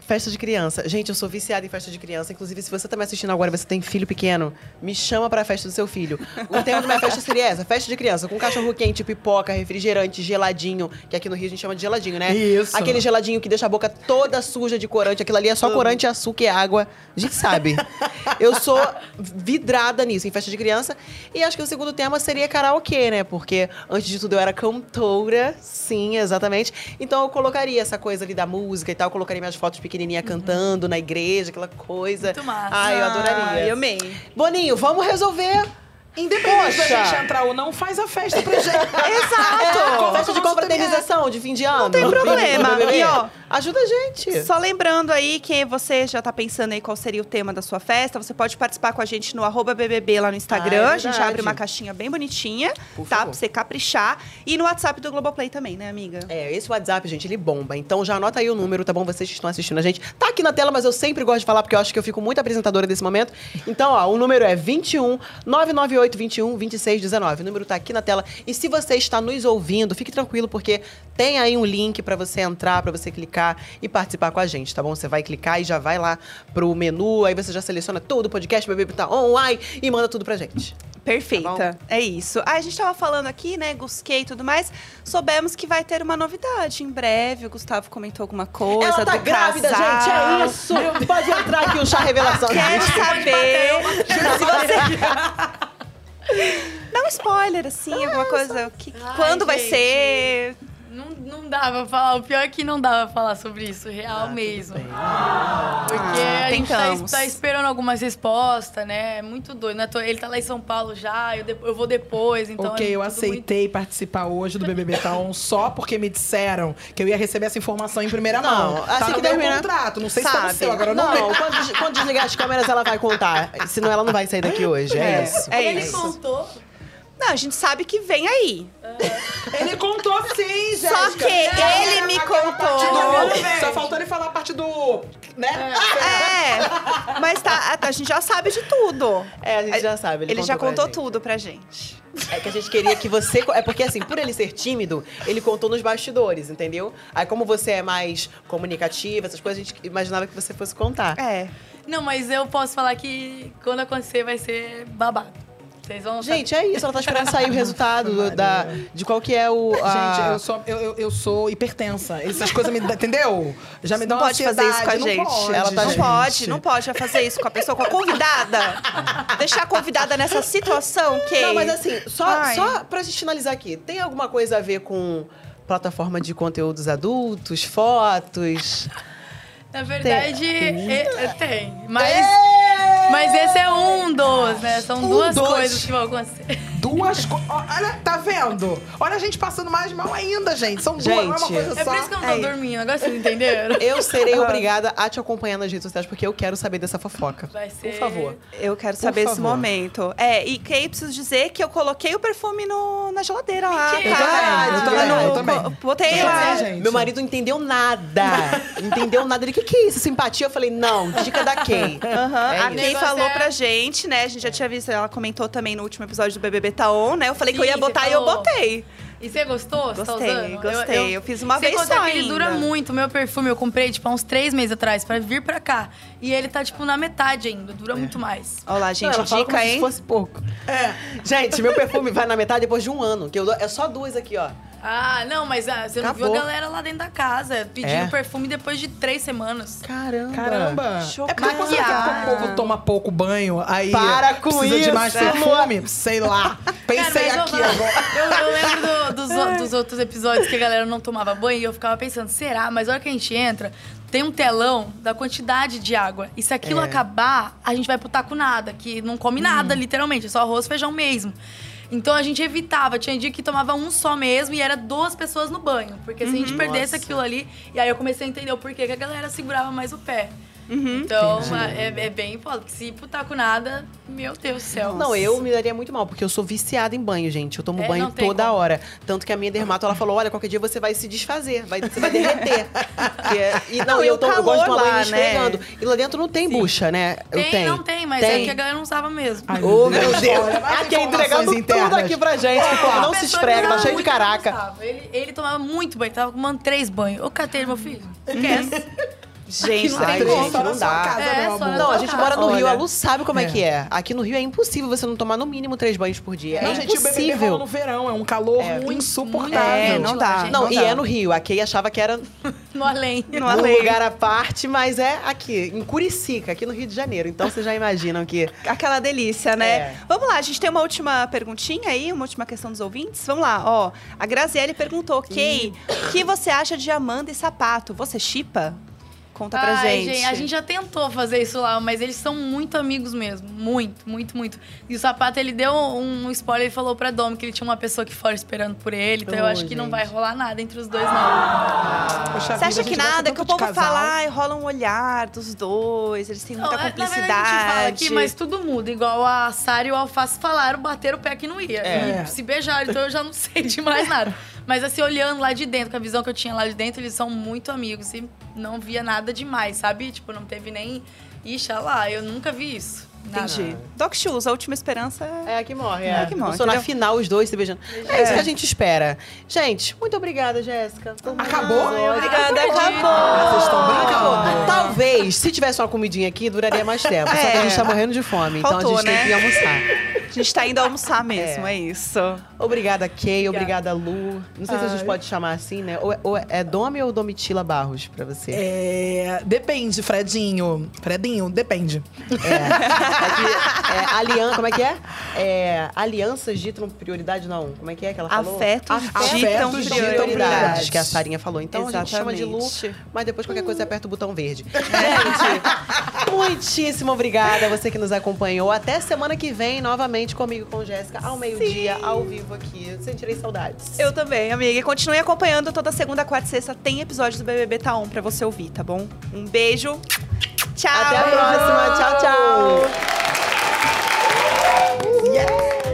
S2: Festa de criança. Gente, eu sou viciada em festa de criança. Inclusive, se você tá me assistindo agora e você tem filho pequeno, me chama pra festa do seu filho. O tema da minha festa seria essa: festa de criança, com cachorro quente, pipoca, refrigerante, geladinho, que aqui no Rio a gente chama de geladinho, né?
S5: Isso.
S2: Aquele geladinho que deixa a boca toda suja de corante. Aquilo ali é só corante, açúcar e água. A gente sabe. Eu sou vidrada nisso, em festa de criança. E acho que o segundo tema seria karaokê, né? Porque antes de tudo eu era cantora, sim, exatamente. Então eu colocaria essa coisa ali da música e tal, eu colocaria minhas fotos pequenininha cantando na igreja, aquela coisa.
S4: Muito massa.
S2: Ai, eu adoraria.
S3: Ai, amei.
S2: Boninho, vamos resolver.
S5: Independente da
S2: Poxa.
S5: gente entrar ou não, faz a festa pra gente. (laughs)
S2: Exato! festa de confraternização de fim de ano. Não
S3: tem problema. (laughs) E, ó,
S2: ajuda a gente.
S3: Só lembrando aí que você já tá pensando aí qual seria o tema da sua festa, você pode participar com a gente no arroba BBB lá no Instagram.
S2: Ah, é
S3: a gente abre uma caixinha bem bonitinha,
S2: Por
S3: tá?
S2: favor.
S3: Pra você caprichar. E no WhatsApp do Globoplay também, né, amiga?
S2: É, esse WhatsApp, gente, ele bomba. Então já anota aí o número, tá bom? Vocês que estão assistindo a gente. Tá aqui na tela, mas eu sempre gosto de falar porque eu acho que eu fico muito apresentadora desse momento. Então, ó, o número é 21 998 21 26 19. O número tá aqui na tela. E se você está nos ouvindo, fique tranquilo porque tem aí um link pra você entrar, pra você clicar e participar com a gente, tá bom? Você vai clicar e já vai lá pro menu, aí você já seleciona tudo, podcast, bebê tá online e manda tudo pra gente.
S3: Perfeita.
S2: Tá
S3: é isso. Ah, a gente tava falando aqui, né, Gusquei e tudo mais. Soubemos que vai ter uma novidade em breve. O Gustavo comentou alguma coisa.
S2: Ela tá grávida,
S3: casal.
S2: gente, é isso! (laughs) Pode entrar aqui o chá revelação.
S3: Quero saber se você. (laughs) Dá um spoiler, assim, alguma coisa. Que,
S4: Ai,
S3: quando vai
S4: gente.
S3: ser?
S4: Não, não pra falar. O pior é que não pra falar sobre isso, real mesmo. Porque a gente tá,
S3: tentamos.
S4: tá esperando algumas respostas, né? É muito doido. né? Ele tá lá em São Paulo já, eu, de- eu vou depois, então.
S5: ok,
S4: é
S5: eu aceitei participar hoje do BBB Taon só porque me disseram que eu ia receber essa informação em primeira
S2: Não,
S5: mão.
S2: assim
S5: tá
S2: que
S5: no meu
S2: terminar-
S5: contrato, não sei se tá no
S3: Sabe.
S5: seu, agora não,
S2: Não, quando, quando desligar as câmeras, ela vai contar. Senão ela não vai sair daqui (laughs) hoje. É,
S3: É,
S2: isso.
S3: é
S4: Ele
S3: isso.
S4: contou.
S3: Não, a gente sabe que vem aí.
S5: Ele contou sim, Jéssica.
S3: Só que ele me contou.
S5: do- Só faltou ele falar a parte do... Né?
S3: É, mas tá, a gente já sabe de tudo.
S2: É, a gente já sabe. Ele,
S3: Ele já
S2: pra
S3: contou
S2: gente.
S3: tudo pra gente.
S2: É que a gente queria que você. É porque, assim, por ele ser tímido, ele contou nos bastidores, entendeu? Aí, como você é mais comunicativa, essas coisas, a gente imaginava que você fosse contar.
S3: É.
S4: Não, mas eu posso falar que quando acontecer vai ser babado. Vocês vão
S2: Gente, é isso. Ela tá esperando sair o (laughs) resultado do- da, de qual que é o... a-
S5: Gente, eu sou, eu, eu, eu sou hipertensa. Essas coisas me. dá- Entendeu? Já me dá
S3: Não
S5: uma
S3: pode fazer isso com a
S5: ansiedade.
S3: gente.
S5: Não pode,
S2: Ela tá-
S3: não
S5: gente.
S3: pode, não pode fazer isso com a pessoa, com a convidada. (laughs) Deixar a convidada nessa situação, que
S2: Não, mas assim, só,
S3: Ai.
S2: só pra gente finalizar aqui, tem alguma coisa a ver com plataforma de conteúdos adultos, fotos?
S4: Na verdade, é- é- tem. Mas, mas esse é um dos, né? São
S5: Um
S4: duas
S5: dos.
S4: coisas que vão acontecer.
S5: Duas (laughs) coisas. Olha, tá vendo? Olha a gente passando mais mal ainda, gente. São duas, não é uma coisa
S4: É
S5: só.
S4: por isso que eu não
S3: É
S4: tô
S3: isso.
S4: dormindo. Agora vocês entenderam? (laughs)
S2: Eu serei obrigada a te acompanhar nas redes sociais, porque eu quero saber dessa fofoca.
S4: Vai ser.
S2: Por favor.
S3: eu quero saber esse momento. É, e Kay, preciso dizer que eu coloquei o perfume no, na geladeira lá. Tá?
S2: Eu
S5: também,
S3: No-
S5: eu também.
S3: Botei lá.
S5: gente.
S2: Meu marido não entendeu nada. (laughs) entendeu nada. Ele, o que, que é isso? Simpatia? Eu falei, não, dica da Kay.
S3: Aham,
S2: É
S3: a
S2: isso.
S3: Kay falou
S4: é-
S3: pra gente, né? A gente já tinha visto, ela comentou também no último episódio do BBB Taon, né? Eu falei que eu
S4: Sim,
S3: ia botar e eu botei.
S4: E você gostou? Você tá
S3: Gostei,
S4: usando?
S3: gostei. Eu fiz uma vez só
S4: que ele
S3: ainda.
S4: dura muito. Meu perfume eu comprei, tipo, há uns três meses atrás, pra vir pra cá. E ele tá, tipo, na metade ainda. Dura muito mais.
S3: Olha lá,
S2: Não,
S3: gente,
S2: ela fala
S3: dica,
S2: como
S3: hein?
S2: se fosse pouco. É. Gente, meu perfume vai na metade depois de um ano. Que eu é só duas aqui, ó.
S4: Ah, não, mas ah, você não viu a
S2: Acabou.
S4: galera lá dentro da casa pedindo
S2: É.
S4: perfume depois de três semanas.
S2: Caramba.
S5: Caramba.
S3: Chocada.
S5: É porque quando que o povo toma pouco banho, aí
S2: Para com
S5: precisa de
S2: isso,
S5: mais
S2: amor.
S5: perfume, sei lá. (laughs) Pensei
S4: Cara, mas
S5: aqui
S4: eu,
S5: agora. (laughs)
S4: Eu, eu lembro do- dos, o- dos outros episódios que a galera não tomava banho e eu ficava pensando, será? Mas a hora que a gente entra, tem um telão da quantidade de água. E se aquilo
S2: É.
S4: acabar, a gente vai pro taco nada, que não come nada, literalmente, é só arroz e feijão mesmo. Então a gente evitava, tinha dia que tomava um só mesmo e era duas pessoas no banho. Porque se a gente perdesse
S2: Nossa.
S4: aquilo ali, e aí eu comecei a entender o porquê que a galera segurava mais o pé.
S3: Uhum.
S4: Então é, é bem foda, se pro taco nada, meu Deus do céu.
S2: Não, eu me daria muito mal, porque eu sou viciada em banho, gente. Eu tomo
S4: É,
S2: banho
S4: tem
S2: toda
S4: como.
S2: hora. Tanto que a minha dermato, ela falou, olha, qualquer dia você vai se desfazer, vai, você vai derreter. (laughs) É- e não,
S3: Não, e
S2: eu,
S3: o
S2: tô- eu gosto de tomar banho
S3: lá, né?
S2: esfregando. E lá dentro não tem bucha, né? eu
S4: Tem,
S2: tenho.
S4: não tem, mas é que a galera não usava mesmo.
S2: Ô, meu Deus. Aqui
S5: informações
S2: entregando tudo
S5: internas.
S2: aqui pra gente. que povo não se esfrega, tá cheio de caraca.
S4: Ele, ele tomava muito banho, tava tomando três banhos. Ô, catei, meu filho. Esquece. (laughs)
S3: Gente,
S2: Ai,
S3: tem
S2: gente,
S5: só
S2: não dá.
S5: casa,
S4: É,
S5: meu
S4: só
S5: amor.
S4: na
S2: Não, a gente
S4: casa.
S2: mora no Rio,
S5: Olha.
S2: a Lu sabe como é.
S5: É.
S2: que é. Aqui no Rio é impossível você não tomar no mínimo três banhos por dia.
S5: Não,
S2: é
S5: gente, o bebê rola
S2: impossível.
S5: no verão, é um calor
S2: É.
S5: insuportável.
S3: É, não dá.
S4: gente.
S2: Não,
S3: Não
S2: e
S3: dá.
S2: é no Rio. A Kay achava que era
S4: No além. (laughs)
S3: No
S2: num
S3: além.
S2: lugar à parte, mas é aqui, em Curicica, aqui no Rio de Janeiro. Então vocês já imaginam que.
S3: Aquela delícia, né?
S2: É.
S3: Vamos lá, a gente tem uma última perguntinha aí, uma última questão dos ouvintes. Vamos lá, ó. A Graziele perguntou, Kay, o que você acha de Amanda e Sapato? Você chipa? Conta pra
S4: Ai,
S3: gente.
S4: A gente já tentou fazer isso lá, mas eles são muito amigos mesmo. Muito, muito, muito. E o Sapato, ele deu um spoiler, ele falou pra Dom que ele tinha uma pessoa aqui fora esperando por ele. Então eu
S2: Oh,
S4: acho que não
S2: gente.
S4: vai rolar nada entre os dois, não.
S5: Poxa
S3: Você acha que
S5: gente
S3: nada, que o povo fala, ai, rola um olhar dos dois, eles têm muita
S4: Não, é,
S3: cumplicidade.
S4: Na verdade, a gente fala aqui, mas tudo muda. Igual a Sara e o Alface falaram, bateram o pé que não ia.
S2: É.
S4: E se beijaram, então eu já não (laughs) sei de mais nada. Mas assim, olhando lá de dentro, com a visão que eu tinha lá de dentro, eles são muito amigos e não via nada demais, sabe? Tipo, não teve nem. Ixi, lá, eu nunca vi isso. Nada.
S3: Entendi. Doc Shoes, a última esperança é...
S2: É, aqui morre.
S3: É,
S2: É,
S3: que morre,
S2: Só na
S3: entendeu?
S2: final os dois se beijando. É, isso que a gente espera. Gente, muito obrigada, Jéssica.
S5: Acabou?
S3: Obrigada,
S2: Ah,
S3: acabou.
S5: Vocês estão brincando.
S2: Acabou. Talvez, se tivesse uma comidinha aqui, duraria mais tempo. Só que a
S3: É.
S2: gente tá morrendo de fome. então
S3: Faltou,
S2: a gente
S3: né?
S2: tem que ir almoçar.
S3: A gente tá indo almoçar mesmo, é, isso.
S2: Obrigada, Kay. Obrigada, Lu. Não sei se a gente pode chamar assim, né? Ou, é- ou é Domi ou Domitila Barros pra você?
S5: É, depende, Fredinho. Fredinho, depende.
S2: É (laughs) que, é, alian, como é que é? é? Alianças ditam prioridade, não. Como é que é que ela falou?
S3: Afetos
S2: Afetos
S3: ditam
S2: ditam
S3: prioridades.
S2: prioridades, que a Sarinha falou. Então a gente chama de Lu,
S3: Exatamente.
S2: mas depois qualquer coisa você aperta o botão verde. (laughs) Gente, muitíssimo obrigada a você que nos acompanhou. Até semana que vem, novamente comigo, com Jéssica, ao meio-dia, ao vivo vivo aqui. Sentirei saudades.
S3: Eu também, amiga. E continue acompanhando toda segunda, quarta e sexta. Tem episódio do BBB Tá On pra você ouvir, tá bom? Um beijo. Tchau.
S2: Até a próxima. Tchau, tchau.